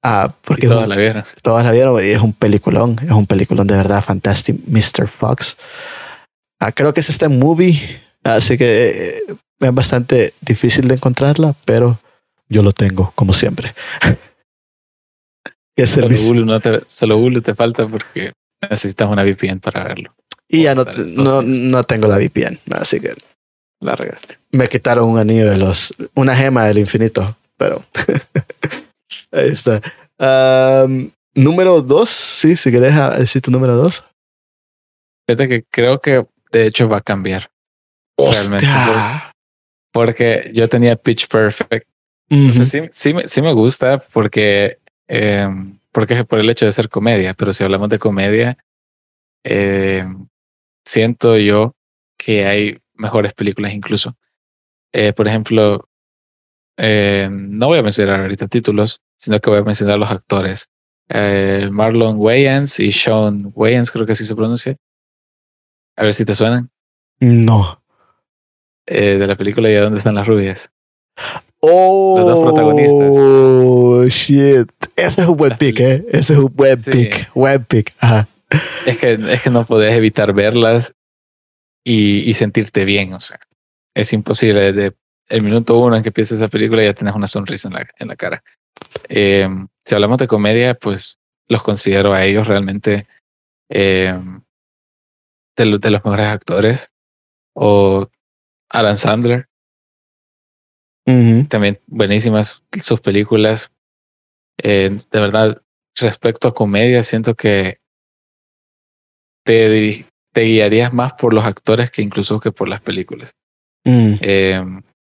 Ah, porque todas un- la vieron. todas la vieron y es un peliculón, es un peliculón de verdad, Fantastic Mr. Fox. Ah, creo que es este movie, así que eh, es bastante difícil de encontrarla, pero yo lo tengo, como siempre. ¿Qué Solo? Hulu, no te, solo Hulu te falta porque necesitas una VPN para verlo. Y ya no, no, no tengo la VPN, así que La regaste. me quitaron un anillo de los, una gema del infinito, pero ahí está. Am, número dos, sí, si querés ah, decir tu número dos. Fíjate que creo que de hecho va a cambiar. Realmente, Hostia. Porque yo tenía Pitch Perfect. Sea, sí, sí, me- sí me gusta porque, eh, porque es por el hecho de ser comedia, pero si hablamos de comedia, eh, siento yo que hay mejores películas incluso. Eh, por ejemplo, eh, no voy a mencionar ahorita títulos, sino que voy a mencionar los actores. Eh, Marlon Wayans y Sean Wayans, creo que así se pronuncia. A ver si te suenan. No. Eh, de la película ¿Y a dónde están las rubias? Oh, Los dos protagonistas. Oh, shit. Ese es un buen pick, ¿eh? Ese es un buen Sí. pick. Buen pick. Ajá. Es que, es que no podés evitar verlas y, y sentirte bien. O sea, es imposible. Desde el minuto uno en que empieza esa película ya tienes una sonrisa en la, en la cara. Eh, si hablamos de comedia, pues los considero a ellos realmente eh, de, de los mejores actores. O Alan Sandler, también buenísimas sus películas. Eh, de verdad, respecto a comedia, siento que te, te guiarías más por los actores que incluso que por las películas. Mm. Eh,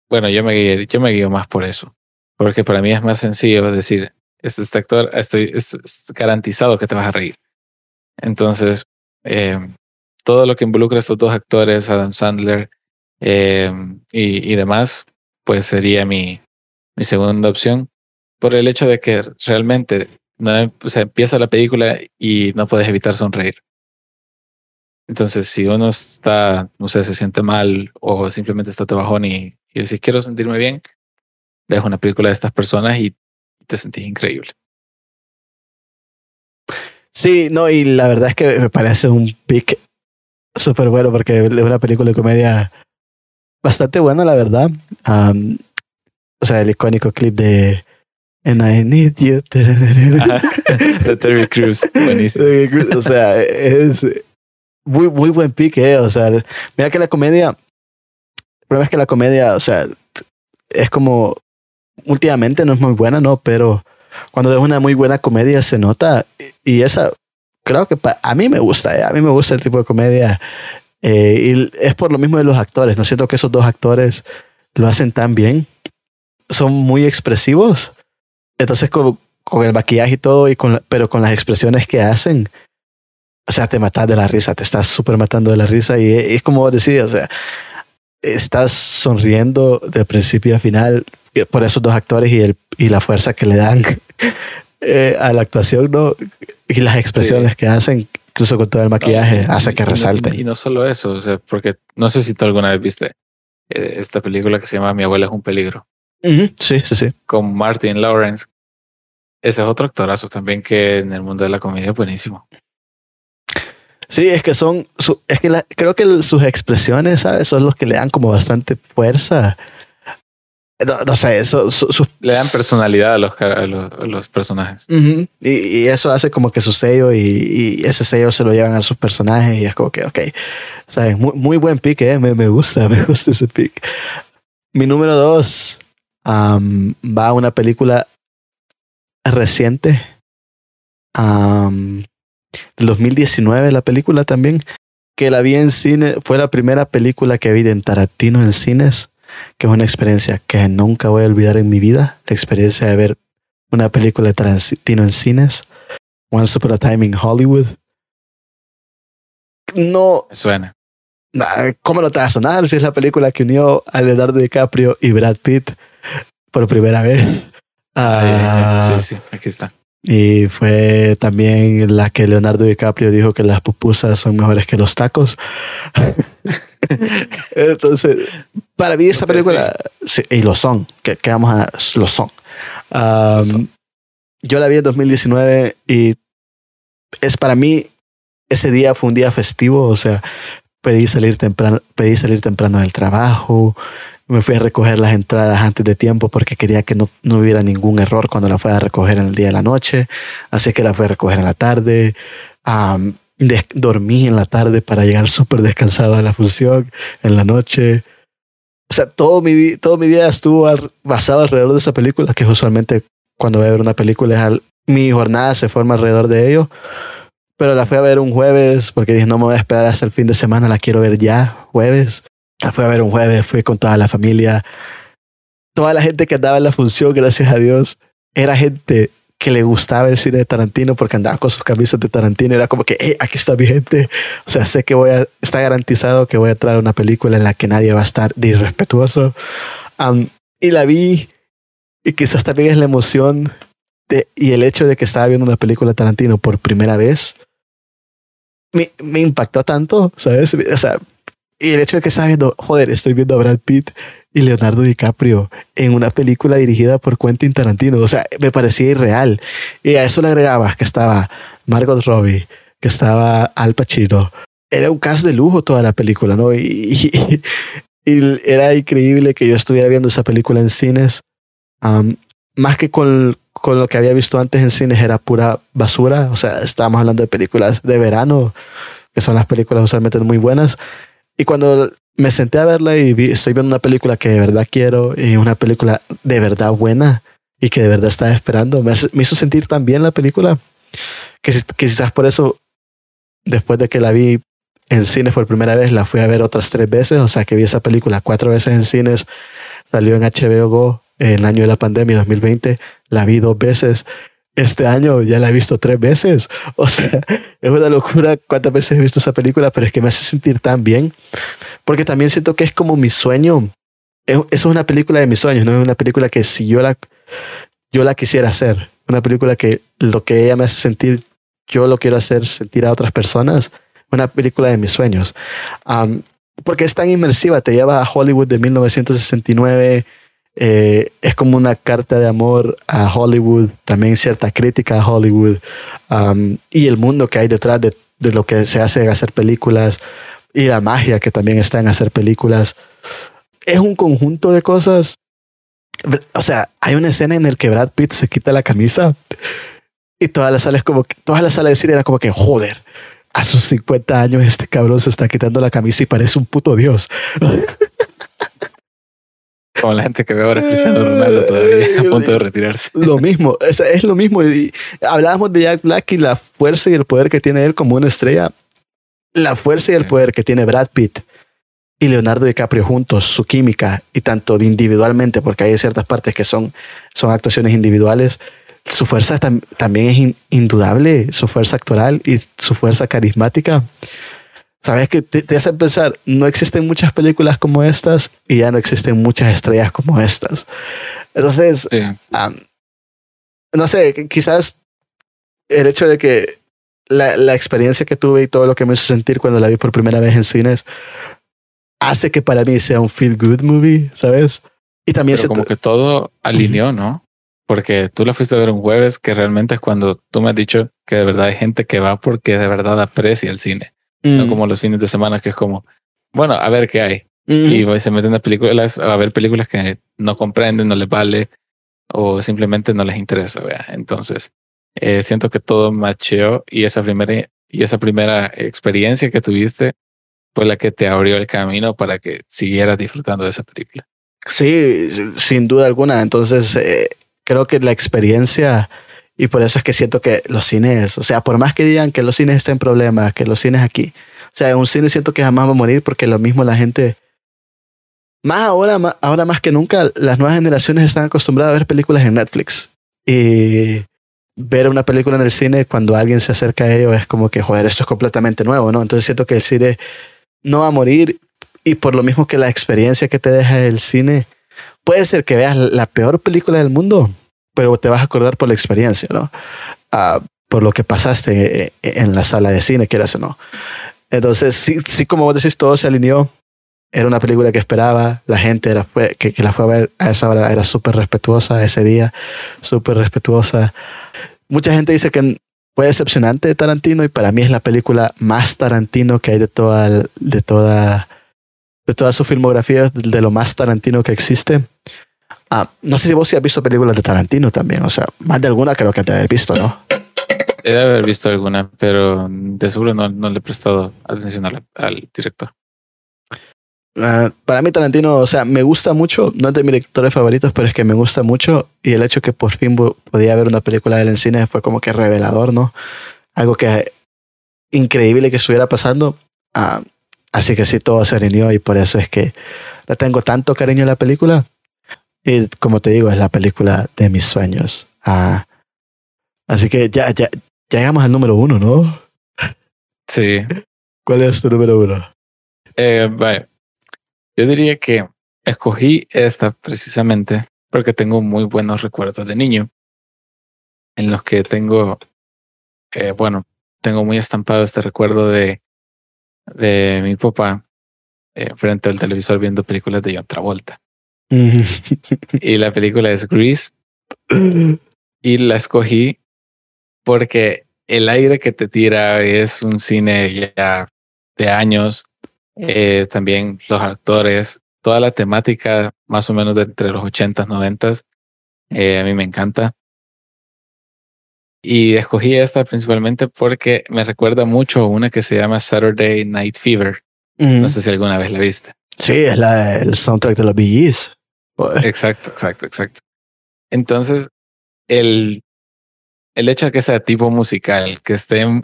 bueno, yo me, guié- yo me guío más por eso, porque para mí es más sencillo decir, este, este actor, estoy es, es garantizado que te vas a reír. Entonces, eh, todo lo que involucra a estos dos actores, Adam Sandler eh, y, y demás, pues sería mi, mi segunda opción, por el hecho de que realmente no, o sea, empieza la película y no puedes evitar sonreír. Entonces, si uno está, no sé, se siente mal o simplemente está de bajón y, y si quiero sentirme bien, ves una película de estas personas y te sentís increíble. Sí, no, y la verdad es que me parece un pick súper bueno porque es una película de comedia bastante buena, la verdad. O sea, el icónico clip de And I Need You. de Terry buenísimo. o sea, es muy, muy buen pick, eh. O sea, mira que la comedia, el problema es que la comedia, o sea, es como, últimamente no es muy buena, ¿no? Pero cuando es una muy buena comedia se nota y esa creo que a mí me gusta, eh, a mí me gusta el tipo de comedia eh, y es por lo mismo de los actores, no siento que esos dos actores lo hacen tan bien, son muy expresivos, entonces con, con el maquillaje y todo, y con, pero con las expresiones que hacen, o sea, te matas de la risa, te estás súper matando de la risa y es como decía, o sea, estás sonriendo de principio a final por esos dos actores y, el, y la fuerza que le dan eh, a la actuación, ¿no? Y las expresiones que hacen, incluso con todo el maquillaje, hace que resalte. Y no, solo eso, o sea, porque no sé si tú alguna vez viste eh, esta película que se llama Mi abuela es un peligro. Sí, sí, sí. Con Martin Lawrence. Ese es otro actorazo también que en el mundo de la comedia es buenísimo. Sí, es que son, es que creo que sus expresiones, ¿sabes? Son los que le dan como bastante fuerza. No, sé, eso, le dan personalidad a los, los, personajes. y, eso hace como que su sello y, ese sello se lo llevan a sus personajes y es como que, ok, ¿sabes? Muy, muy buen pick, ¿eh? me, me gusta, me gusta ese pick. Mi número dos va a una película reciente. Um, del 2019 la película también, que la vi en cine, fue la primera película que vi en Tarantino en cines, que es una experiencia que nunca voy a olvidar en mi vida, la experiencia de ver una película de Tarantino en cines, Once Upon a Time in Hollywood. No... Suena. ¿Cómo no te va a sonar si es la película que unió a Leonardo DiCaprio y Brad Pitt por primera vez? Ah, sí, sí, aquí está. Y fue también la que Leonardo DiCaprio dijo que las pupusas son mejores que los tacos. Entonces, para mí esa película, y lo son, que, vamos a, lo son. Yo la vi en 2019 y es para mí, ese día fue un día festivo, o sea, pedí salir temprano, pedí salir temprano del trabajo, me fui a recoger las entradas antes de tiempo porque quería que no, no hubiera ningún error cuando la fuera a recoger en el día de la noche. Así que la fui a recoger en la tarde. dormí en la tarde para llegar súper descansado a la función en la noche. O sea, todo mi, todo mi día estuvo basado alrededor de esa película, que usualmente cuando voy a ver una película, mi jornada se forma alrededor de ello. Pero la fui a ver un jueves porque dije, no me voy a esperar hasta el fin de semana, la quiero ver ya, jueves. Fui a ver un jueves, fui con toda la familia. Toda la gente que andaba en la función, gracias a Dios, era gente que le gustaba el cine de Tarantino porque andaba con sus camisas de Tarantino. Era como que, hey, aquí está mi gente. O sea, sé que voy a, está garantizado que voy a traer una película en la que nadie va a estar irrespetuoso. y la vi y quizás también es la emoción de, y el hecho de que estaba viendo una película de Tarantino por primera vez. Me, me impactó tanto, ¿sabes? O sea, y el hecho de que estaba viendo, joder, estoy viendo a Brad Pitt y Leonardo DiCaprio en una película dirigida por Quentin Tarantino. O sea, me parecía irreal. Y a eso le agregabas que estaba Margot Robbie, que estaba Al Pacino. Era un cast de lujo toda la película, ¿no? Y, y, era increíble que yo estuviera viendo esa película en cines. más que con, con lo que había visto antes en cines era pura basura. O sea, estábamos hablando de películas de verano, que son las películas usualmente muy buenas. Y cuando me senté a verla y vi, estoy viendo una película que de verdad quiero y una película de verdad buena y que de verdad estaba esperando, me, hizo sentir tan bien la película que, quizás por eso, después de que la vi en cine por primera vez, la fui a ver otras tres veces, o sea que vi esa película cuatro veces en cines, salió en HBO Go en el año de la pandemia 2020, la vi dos veces este año ya la he visto tres veces. O sea, es una locura cuántas veces he visto esa película, pero es que me hace sentir tan bien. Porque también siento que es como mi sueño. Es, es una película de mis sueños, no es una película que si yo la, yo la quisiera hacer. Una película que lo que ella me hace sentir, yo lo quiero hacer sentir a otras personas. Una película de mis sueños. porque es tan inmersiva, te lleva a Hollywood de 1969 eh, es como una carta de amor a Hollywood, también cierta crítica a Hollywood um, y el mundo que hay detrás de, lo que se hace en hacer películas y la magia que también está en hacer películas. Es un conjunto de cosas. O sea, hay una escena en la que Brad Pitt se quita la camisa y todas las salas como que, las salas de cine era como que joder. A sus 50 años este cabrón se está quitando la camisa y parece un puto dios. Como la gente que ve ahora a Cristiano Ronaldo todavía a punto de retirarse. Lo mismo, es, es lo mismo. Y hablábamos de Jack Black y la fuerza y el poder que tiene él como una estrella. La fuerza y el Sí. poder que tiene Brad Pitt y Leonardo DiCaprio juntos, su química y tanto de individualmente, porque hay ciertas partes que son, son actuaciones individuales. Su fuerza tam- también es in- indudable, su fuerza actoral y su fuerza carismática. Sabes que te, te hace pensar, no existen muchas películas como estas y ya no existen muchas estrellas como estas. Entonces, Sí. Am, no sé, qu- quizás el hecho de que la, la experiencia que tuve y todo lo que me hizo sentir cuando la vi por primera vez en cines hace que para mí sea un feel good movie, ¿sabes? Y también Pero se como que todo alineó, ¿no? Porque tú la fuiste a ver un jueves, que realmente es cuando tú me has dicho que de verdad hay gente que va porque de verdad aprecia el cine. No Mm, como los fines de semana que es como, bueno, a ver qué hay. mm, Y pues, se meten a películas, a ver películas que no comprenden, no les vale o simplemente no les interesa, vea. Entonces, eh, siento que todo macheó y esa primera y esa primera experiencia que tuviste fue la que te abrió el camino para que siguieras disfrutando de esa película. Sí, sin duda alguna. Entonces, eh, creo que la experiencia, y por eso es que siento que los cines, o sea, por más que digan que los cines están en problemas, que los cines aquí, o sea, un cine siento que jamás va a morir porque lo mismo la gente, más ahora, ma- ahora más que nunca, las nuevas generaciones están acostumbradas a ver películas en Netflix. Y ver una película en el cine cuando alguien se acerca a ello es como que, joder, esto es completamente nuevo, ¿no? Entonces siento que el cine no va a morir y por lo mismo que la experiencia que te deja el cine, puede ser que veas la peor película del mundo, pero te vas a acordar por la experiencia, ¿no? Ah, por lo que pasaste eh, en la sala de cine, quieras o no. Entonces, sí, sí, como vos decís, todo se alineó. Era una película que esperaba, la gente era, fue, que, que la fue a ver a esa hora era súper respetuosa ese día, súper respetuosa. Mucha gente dice que fue decepcionante de Tarantino y para mí es la película más Tarantino que hay de toda, de toda, de toda su filmografía, de lo más Tarantino que existe. Ah, no sé si vos sí has visto películas de Tarantino también, o sea, más de alguna creo que te haber visto, ¿no? He de haber visto alguna, pero de seguro no, no le he prestado atención al, al director. Ah, para mí Tarantino, o sea, me gusta mucho, no es de mis directores favoritos, pero es que me gusta mucho y el hecho que por fin podía ver una película de él en cine fue como que revelador, ¿no? Algo que increíble que estuviera pasando. Ah, así que sí, todo se alineó y por eso es que le tengo tanto cariño a la película. Y como te digo, es la película de mis sueños. Ah, así que ya, ya, ya llegamos al número uno, ¿no? Sí. ¿Cuál es tu número uno? Eh. Yo diría que escogí esta precisamente porque tengo muy buenos recuerdos de niño en los que tengo, eh, bueno, tengo muy estampado este recuerdo de, de mi papá eh, frente al televisor viendo películas de John Travolta. Y la película es Grease y la escogí porque el aire que te tira es un cine ya de años. eh, también los actores, toda la temática más o menos de entre los 80s, 90s, eh, a mí me encanta. Y escogí esta principalmente porque me recuerda mucho a una que se llama Saturday Night Fever. No sé si alguna vez la viste. Sí, es la, el soundtrack de los Gees. Exacto, exacto, exacto. Entonces, el, el hecho de que sea tipo musical, que estén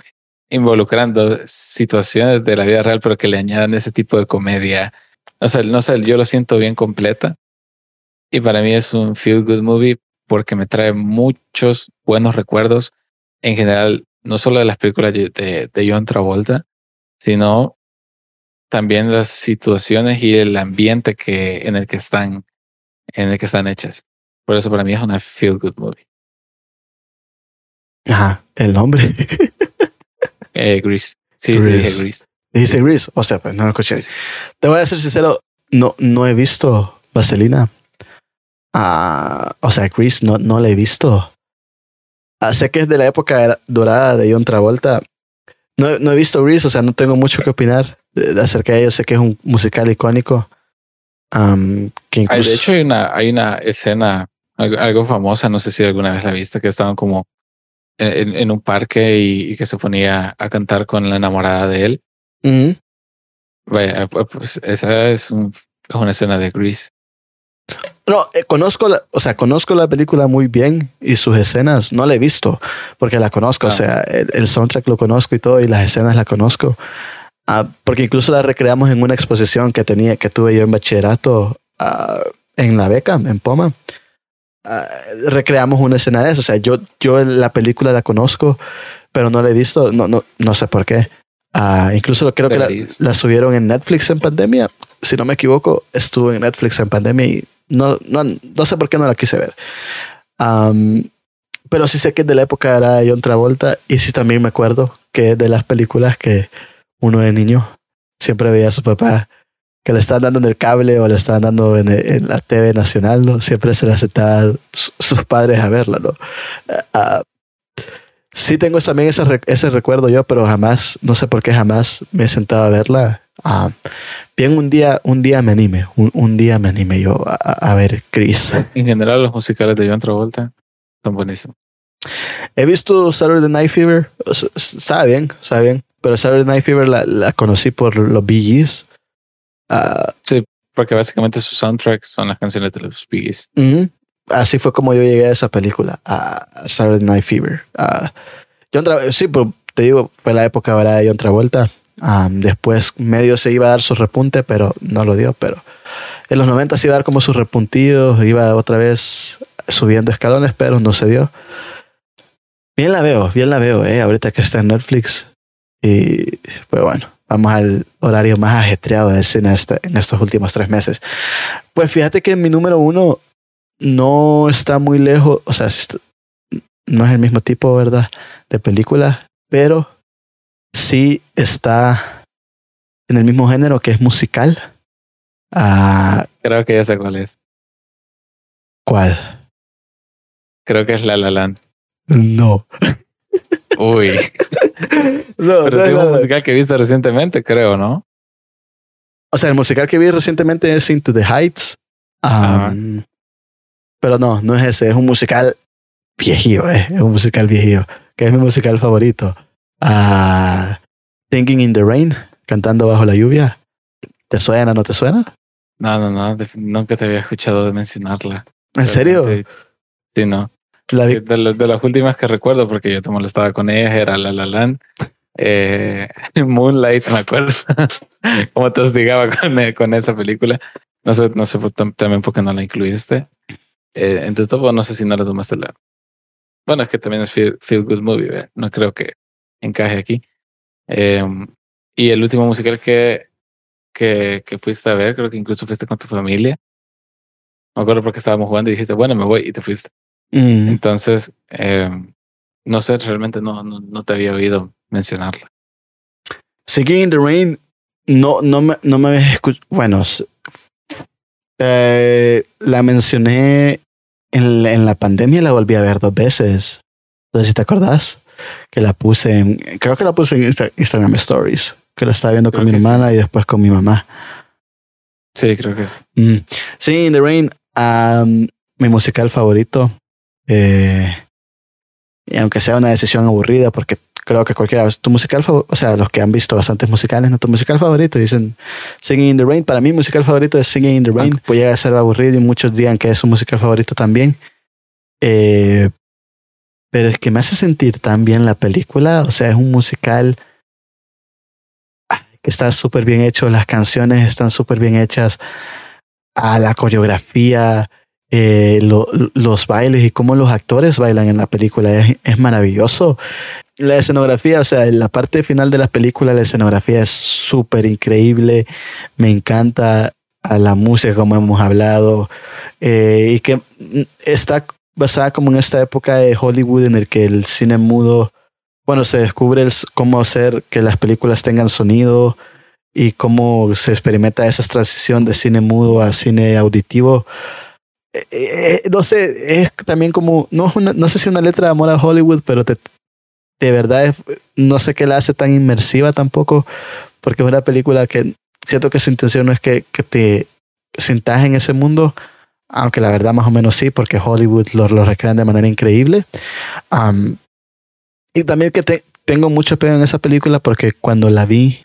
involucrando situaciones de la vida real, pero que le añadan ese tipo de comedia, o sea, no sé, yo lo siento bien completa. Y para mí es un feel good movie porque me trae muchos buenos recuerdos en general, no solo de las películas de, de John Travolta, sino también las situaciones y el ambiente que en el que están en el que están hechas. Por eso para mí es una feel good movie. Ajá, el nombre. Eh, Grease. Sí, sí, Grease. dije Grease. Dijiste Grease. O sea, pues no lo escuché. Sí, sí. Te voy a ser sincero, no, no he visto Vaselina. Ah, o sea, Grease no, no la he visto. Ah, sé que es de la época dorada de John Travolta. No, no he visto Grease, o sea, no tengo mucho que opinar de- de acerca de ello. Sé que es un musical icónico. Que Ay, incluso, de hecho, hay una, hay una escena algo, algo famosa, no sé si alguna vez la viste, que estaban como en, en un parque y, y que se ponía a cantar con la enamorada de él. Ujú. Vaya, pues esa es, un- es una escena de Grease. No, eh, conozco, la, o sea, conozco la película muy bien y sus escenas no la he visto porque la conozco, o Ah. sea, el, el soundtrack lo conozco y todo y las escenas la conozco. Ah, porque incluso la recreamos en una exposición que tenía, que tuve yo en bachillerato ah, en la beca, en Poma. Ah, recreamos una escena de eso, o sea, yo, yo la película la conozco, pero no la he visto, no, no, no sé por qué. Incluso creo que la, la subieron en Netflix en pandemia. Si no me equivoco, estuvo en Netflix en pandemia y no, no, no sé por qué no la quise ver. Am, pero sí sé que es de la época era John Travolta y sí también me acuerdo que es de las películas que uno de niño siempre veía a su papá que le estaban dando en el cable o le estaban dando en, en la TV nacional, ¿no? Siempre se le aceptaba su- sus padres a verla, ¿no? Ah, sí tengo también ese, ese recuerdo yo, pero jamás, no sé por qué jamás me he sentado a verla. Ah, bien un día, un día me anime, un, un día me anime yo a, a- ver Chris. En general, los musicales de John Travolta son buenísimos. He visto Saturday Night Fever, estaba bien, estaba bien, pero Saturday Night Fever la, la conocí por los Bee Gees. Ah, Porque básicamente sus soundtracks son las canciones de los Biggies. Ujú. Así fue como yo llegué a esa película, a Saturday Night Fever. Ah, John sí, pues te digo, fue la época ¿verdad? de John Travolta. Ah, después medio se iba a dar su repunte, pero no lo dio. Pero en los 90 se iba a dar como sus repuntidos, iba otra vez subiendo escalones, pero no se dio. Bien la veo, bien la veo, eh, ahorita que está en Netflix. Y pero bueno, vamos al horario más ajetreado del cine este- en estos últimos tres meses. Pues fíjate que mi número uno no está muy lejos, o sea, no es el mismo tipo, ¿verdad? De película, pero sí está en el mismo género que es musical. Ah, Creo que ya sé cuál es. ¿Cuál? Creo que es La La Land. No. Uy. no, Pero no, es un musical que viste recientemente, creo, ¿no? O sea, el musical que vi recientemente es Into the Heights. Um, pero no, no es ese, es un musical viejillo, eh, es un musical viejillo, que es mi musical favorito. Ah, Singing in the Rain, cantando bajo la lluvia. ¿Te suena, no te suena? No, no, no. Nunca te había escuchado mencionarla. ¿En serio? Sí, no. La De, las- de las últimas que recuerdo, porque yo te molestaba con ellas, era La La Land. Eh, Moonlight, me acuerdo. Como te hostigaba con, eh, con esa película. No sé, no sé también por qué no la incluiste. Eh, en tu no sé si no la tomaste la. Bueno, es que también es Feel, Feel Good Movie, no creo que encaje aquí. Eh, y el último musical que, que, que fuiste a ver, creo que incluso fuiste con tu familia. Me acuerdo porque estábamos jugando y dijiste, bueno, me voy y te fuiste. Mm, Entonces, eh, no sé, realmente no, no, no te había oído mencionarla. Singing in the Rain, no, no me, no me habías escuchado. Bueno, eh, la mencioné en, la- en la pandemia, la volví a ver dos veces. No sé si te acordás. Que la puse en. Creo que la puse en Insta- Instagram Stories. Que la estaba viendo Creo con mi sí. hermana y después con mi mamá. Sí, creo que sí. Mm. Singing in the Rain, mi musical favorito. Eh, y aunque sea una decisión aburrida, porque creo que cualquiera, tu musical favorito, o sea, los que han visto bastantes musicales, ¿no? Tu musical favorito dicen Singing in the Rain. Para mí, mi musical favorito es Singing in the Rain. Puede llegar a ser aburrido y muchos digan que es su musical favorito también. Eh, pero es que me hace sentir tan bien la película. O sea, es un musical ah, que está súper bien hecho. Las canciones están súper bien hechas. A la coreografía, eh, lo- los bailes y cómo los actores bailan en la película es, maravilloso. La escenografía, o sea, en la parte final de la película, la escenografía es súper increíble. Me encanta a la música, como hemos hablado, eh, y que está basada como en esta época de Hollywood en el que el cine mudo, bueno, se descubre cómo hacer que las películas tengan sonido y cómo se experimenta esa transición de cine mudo a cine auditivo. Eh, eh, no sé, es también como, no, no sé si una letra de amor a Hollywood, pero te, de verdad no sé qué la hace tan inmersiva tampoco, porque es una película que siento que su intención no es que, que te sintas en ese mundo, aunque la verdad más o menos sí, porque Hollywood lo, lo recrean de manera increíble. Y también que te- tengo mucho apego en esa película porque cuando la vi,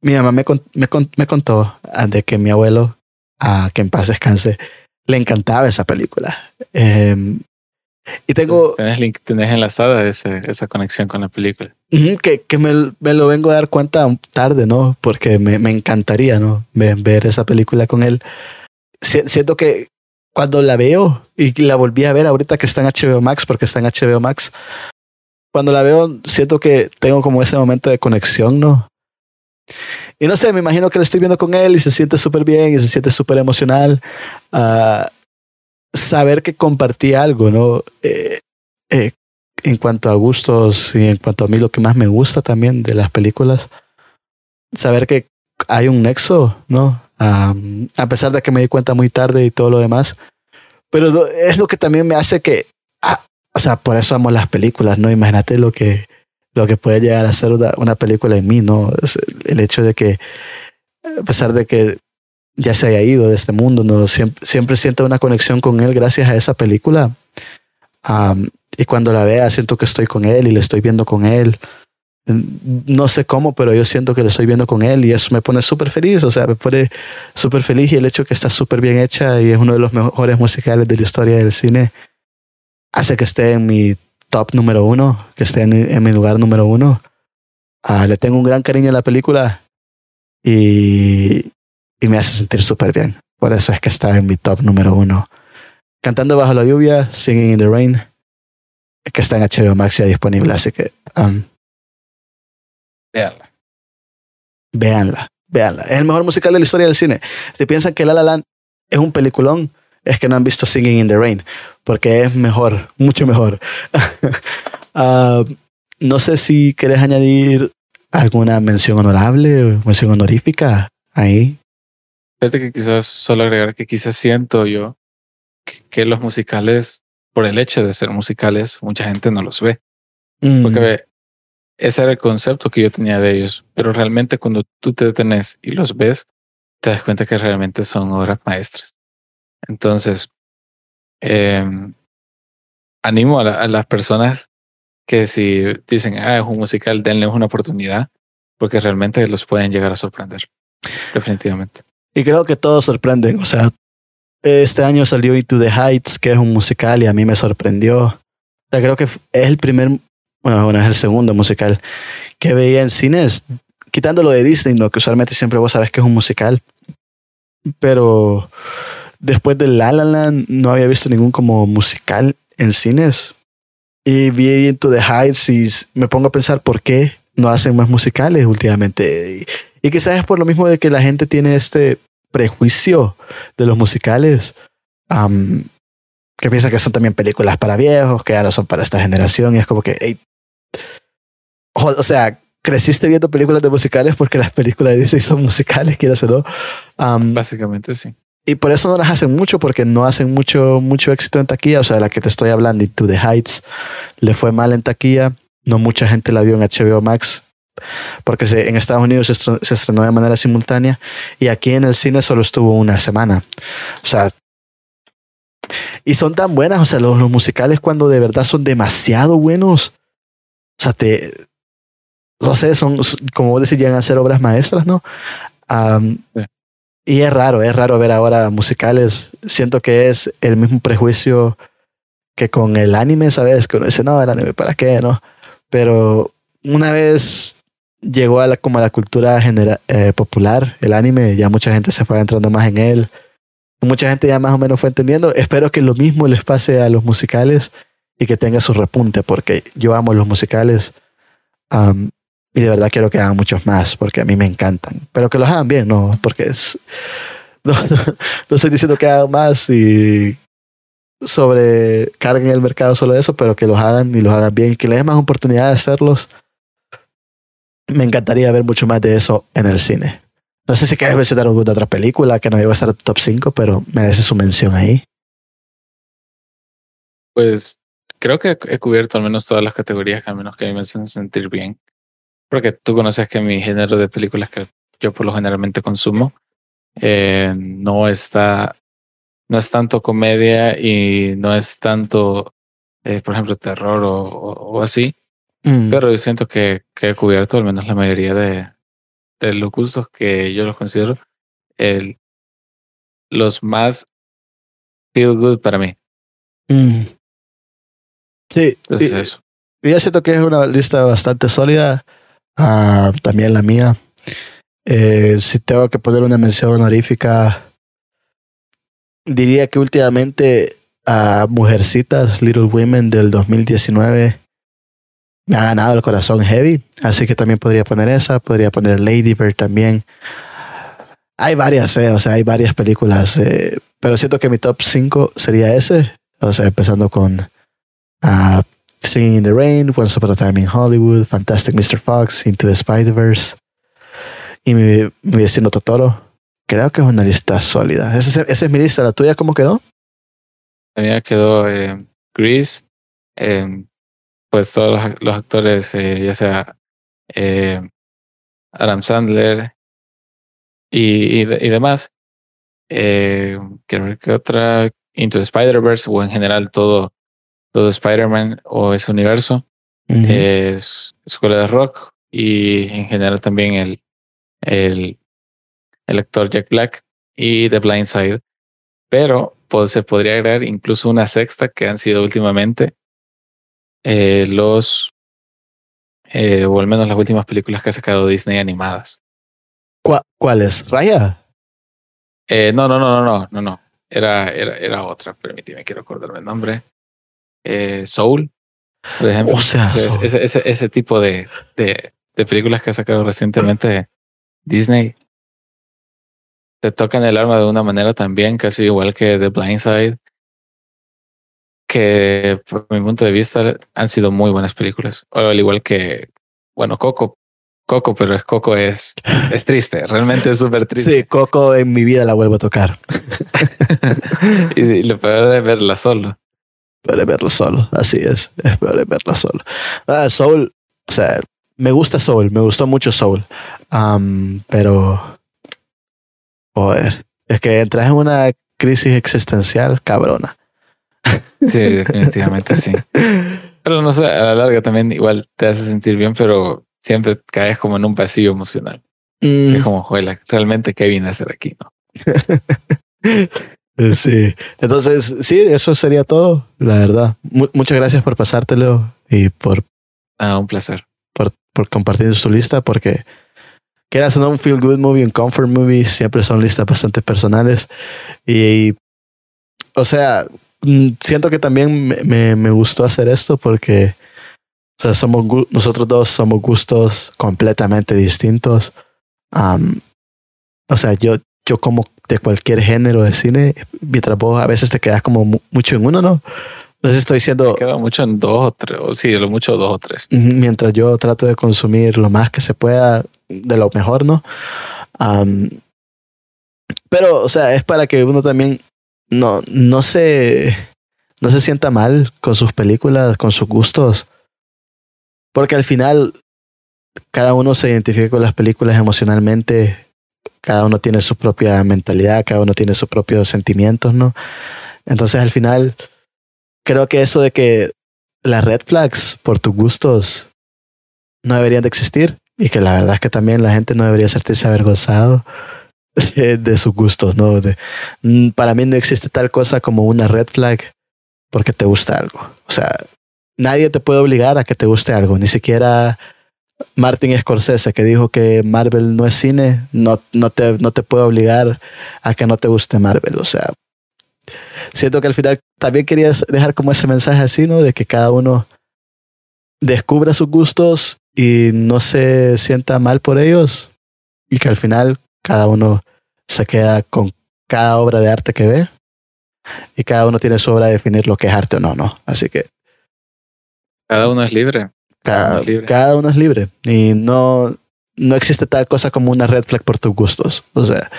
mi mamá me, me, me contó ah, de que mi abuelo, a que en paz descanse, le encantaba esa película. Em, y tengo... Tenés, tenés enlazada ese, esa conexión con la película. que, que me, me, lo vengo a dar cuenta tarde, ¿no? Porque me, me encantaría, ¿no? Ver, esa película con él. siento que cuando la veo y la volví a ver ahorita que está en HBO Max, porque está en HBO Max, cuando la veo siento que tengo como ese momento de conexión, ¿no? Y no sé, me imagino que lo estoy viendo con él y se siente súper bien y se siente súper emocional. Uh, saber que compartí algo, ¿no? Eh, eh, en cuanto a gustos y en cuanto a mí lo que más me gusta también de las películas, saber que hay un nexo, ¿no? a pesar de que me di cuenta muy tarde y todo lo demás. Pero es lo que también me hace que, ah, o sea, por eso amo las películas, ¿no? Imagínate lo que, lo que puede llegar a ser una, película en mí, ¿no? el hecho de que, a pesar de que ya se haya ido de este mundo, ¿no? Siempre, siempre siento una conexión con él gracias a esa película. y cuando la vea, siento que estoy con él y le estoy viendo con él. No sé cómo, pero yo siento que lo estoy viendo con él y eso me pone súper feliz, o sea, me pone súper feliz y el hecho que está súper bien hecha y es uno de los mejores musicales de la historia del cine hace que esté en mi top número uno, que esté en, mi lugar número uno. Ah, le tengo un gran cariño a la película y, y me hace sentir súper bien. Por eso es que está en mi top número uno. Cantando bajo la lluvia, Singing in the Rain, que está en HBO Max ya disponible, así que um, véanla. Véanla, véanla. Es el mejor musical de la historia del cine. Si piensan que La La Land es un peliculón, es que no han visto Singing in the Rain, porque es mejor, mucho mejor. uh, no sé si quieres añadir alguna mención honorable o mención honorífica ahí. Fíjate que quizás solo agregar que quizás siento yo que, los musicales, por el hecho de ser musicales, mucha gente no los ve. Mm. Porque ese era el concepto que yo tenía de ellos. Pero realmente cuando tú te detenes y los ves, te das cuenta que realmente son obras maestras. Entonces, em, animo a, las personas que si dicen, ah, es un musical, denle una oportunidad, porque realmente los pueden llegar a sorprender. Definitivamente. Y creo que todos sorprenden. O sea, este año salió Into the Heights, que es un musical y a mí me sorprendió. O creo que es el primer, bueno, bueno, es el segundo musical que veía en cines, quitándolo de Disney, ¿no? que usualmente siempre vos sabes que es un musical. Pero después de La La Land no había visto ningún como musical en cines. Y vi Into the Heights y me pongo a pensar por qué no hacen más musicales últimamente. Y quizás es por lo mismo de que la gente tiene este prejuicio de los musicales, que piensa que son también películas para viejos, que ahora son para esta generación, y es como que, o, sea, creciste viendo películas de musicales porque las películas de Disney son musicales, quieras o no. Básicamente sí. Y por eso no las hacen mucho, porque no hacen mucho, mucho éxito en taquilla. O sea, la que te estoy hablando, To the Heights, le fue mal en taquilla. No mucha gente la vio en HBO Max porque en Estados Unidos se estrenó, de manera simultánea y aquí en el cine solo estuvo una semana. O sea, y son tan buenas, o sea, los, musicales cuando de verdad son demasiado buenos, o sea, te, no sé, son, como vos decís, llegan a ser obras maestras, ¿no? Y es raro, es raro ver ahora musicales. Siento que es el mismo prejuicio que con el anime, ¿sabes? Que uno dice, no, el anime, ¿para qué? ¿No? Pero una vez llegó a la, como a la cultura general, eh, popular, el anime, ya mucha gente se fue adentrando más en él. Mucha gente ya más o menos fue entendiendo. Espero que lo mismo les pase a los musicales y que tenga su repunte, porque yo amo los musicales y de verdad quiero que hagan muchos más, porque a mí me encantan. Pero que los hagan bien, no, porque es. No, estoy diciendo que hagan más y sobrecarguen el mercado solo eso, pero que los hagan y los hagan bien y que les den más oportunidad de hacerlos me encantaría ver mucho más de eso en el cine. No sé si quieres mencionar alguna otra película que no iba a estar top 5, pero merece su mención ahí. Pues creo que he cubierto al menos todas las categorías que menos que a mí me hacen sentir bien. Porque tú conoces que mi género de películas que yo por lo generalmente consumo eh, no está, no es tanto comedia y no es tanto, eh, por ejemplo, terror o así, Mm. Pero yo siento que, que, he cubierto al menos la mayoría de, de los gustos que yo los considero el, los más feel good para mí. Mm. Sí, Entonces y- eso. y yo siento que es una lista bastante sólida. Ah, también la mía. Eh, si tengo que poner una mención honorífica, diría que últimamente a Mujercitas, Little Women del 2019 me ha ganado el corazón heavy. Así que también podría poner esa, podría poner Lady Bird también. Hay varias, eh, o sea, hay varias películas, eh, pero siento que mi top 5 sería ese. O sea, empezando con ah, Singing in the Rain, Once Upon a Time in Hollywood, Fantastic Mr. Fox, Into the Spider-Verse y mi, mi vecino Totoro. Creo que es una lista sólida. Esa es, mi lista. ¿La tuya cómo quedó? También quedó eh, eh, pues todos los, actores, eh, ya sea eh, Adam Sandler y, y, y demás. Ver qué otra, Into the Spider-Verse o en general todo, todo Spider-Man o ese universo. es Escuela de Rock y en general también el, el, el actor Jack Black y The Blind Side. Pero pues, se podría agregar incluso una sexta que han sido últimamente eh, los, eh, o al menos las últimas películas que ha sacado Disney animadas. ¿Cuál, cuál es? ¿Raya? Eh, no, no, no, no, no, no, no. Era, era, era otra, permíteme, quiero acordarme el nombre. Eh, Soul, por ejemplo. O sea, Ese- Soul. ese, ese, ese tipo de, de, de películas que ha sacado recientemente Disney te tocan el alma de una manera también, casi igual que The Blind Side, que por mi punto de vista han sido muy buenas películas. O al igual que, bueno, Coco, Coco, pero es Coco es, es triste, realmente es súper triste. Sí, Coco en mi vida la vuelvo a tocar. y, y lo peor es verla solo. Peor es verlo solo. Así es. Es peor es verlo solo. Ah, Soul, o sea, me gusta Soul. Me gustó mucho Soul. Am, pero, joder, es que entras en una crisis existencial cabrona. Sí, definitivamente sí. Pero no sé, a la larga también igual te hace sentir bien, pero siempre caes como en un vacío emocional. Mm, Es como, juela, realmente qué vine a hacer aquí, ¿no? Sí. Entonces, sí, eso sería todo, la verdad. Mu- muchas gracias por pasártelo y por, Ah, un placer. por, por compartir tu lista, porque quieras o no, un feel good movie, un comfort movie, siempre son listas bastante personales. Y, o sea, mm, siento que también me, me, me gustó hacer esto porque, o sea, somos nosotros dos somos gustos completamente distintos. Am, o sea, yo, yo como de cualquier género de cine, mientras vos a veces te quedas como mu- mucho en uno, ¿no? No sé si estoy diciendo, Queda mucho en dos o tres, o sí, lo mucho dos o tres. Mientras yo trato de consumir lo más que se pueda de lo mejor, ¿no? Pero, o sea, es para que uno también no, no se no se sienta mal con sus películas, con sus gustos. Porque al final cada uno se identifica con las películas emocionalmente, cada uno tiene su propia mentalidad, cada uno tiene sus propios sentimientos, ¿no? Entonces al final creo que eso de que las red flags por tus gustos no deberían de existir y que la verdad es que también la gente no debería sentirse avergonzado de, de sus gustos, ¿no? De- mm, para mí no existe tal cosa como una red flag porque te gusta algo. O sea, nadie te puede obligar a que te guste algo, ni siquiera Martin Scorsese que dijo que Marvel no es cine, no, no, te, no te puede obligar a que no te guste Marvel. O sea, siento que al final también querías dejar como ese mensaje así, ¿no? De que cada uno descubra sus gustos y no se sienta mal por ellos y que al final cada uno se queda con cada obra de arte que ve y cada uno tiene su obra de definir lo que es arte o no, ¿no? Así que Cada uno es libre. Cada, uno es libre. cada uno es libre y no, no existe tal cosa como una red flag por tus gustos. O sea,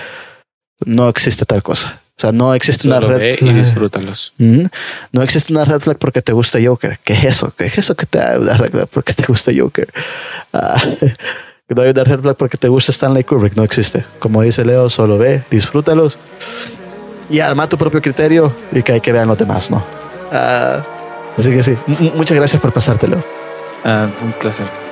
no existe tal cosa. O sea, no existe una red ve y flag. disfrútalos. Mm, No existe una red flag porque te gusta Joker. ¿Qué es eso? ¿Qué es eso que te da una red flag porque te gusta Joker? Ah, no hay una red flag porque te gusta Stanley Kubrick. No existe. Como dice Leo, solo ve, disfrútalos y arma tu propio criterio y que hay que vean los demás, ¿no? Ah, así que sí, M- muchas gracias por pasártelo. Ah, un placer.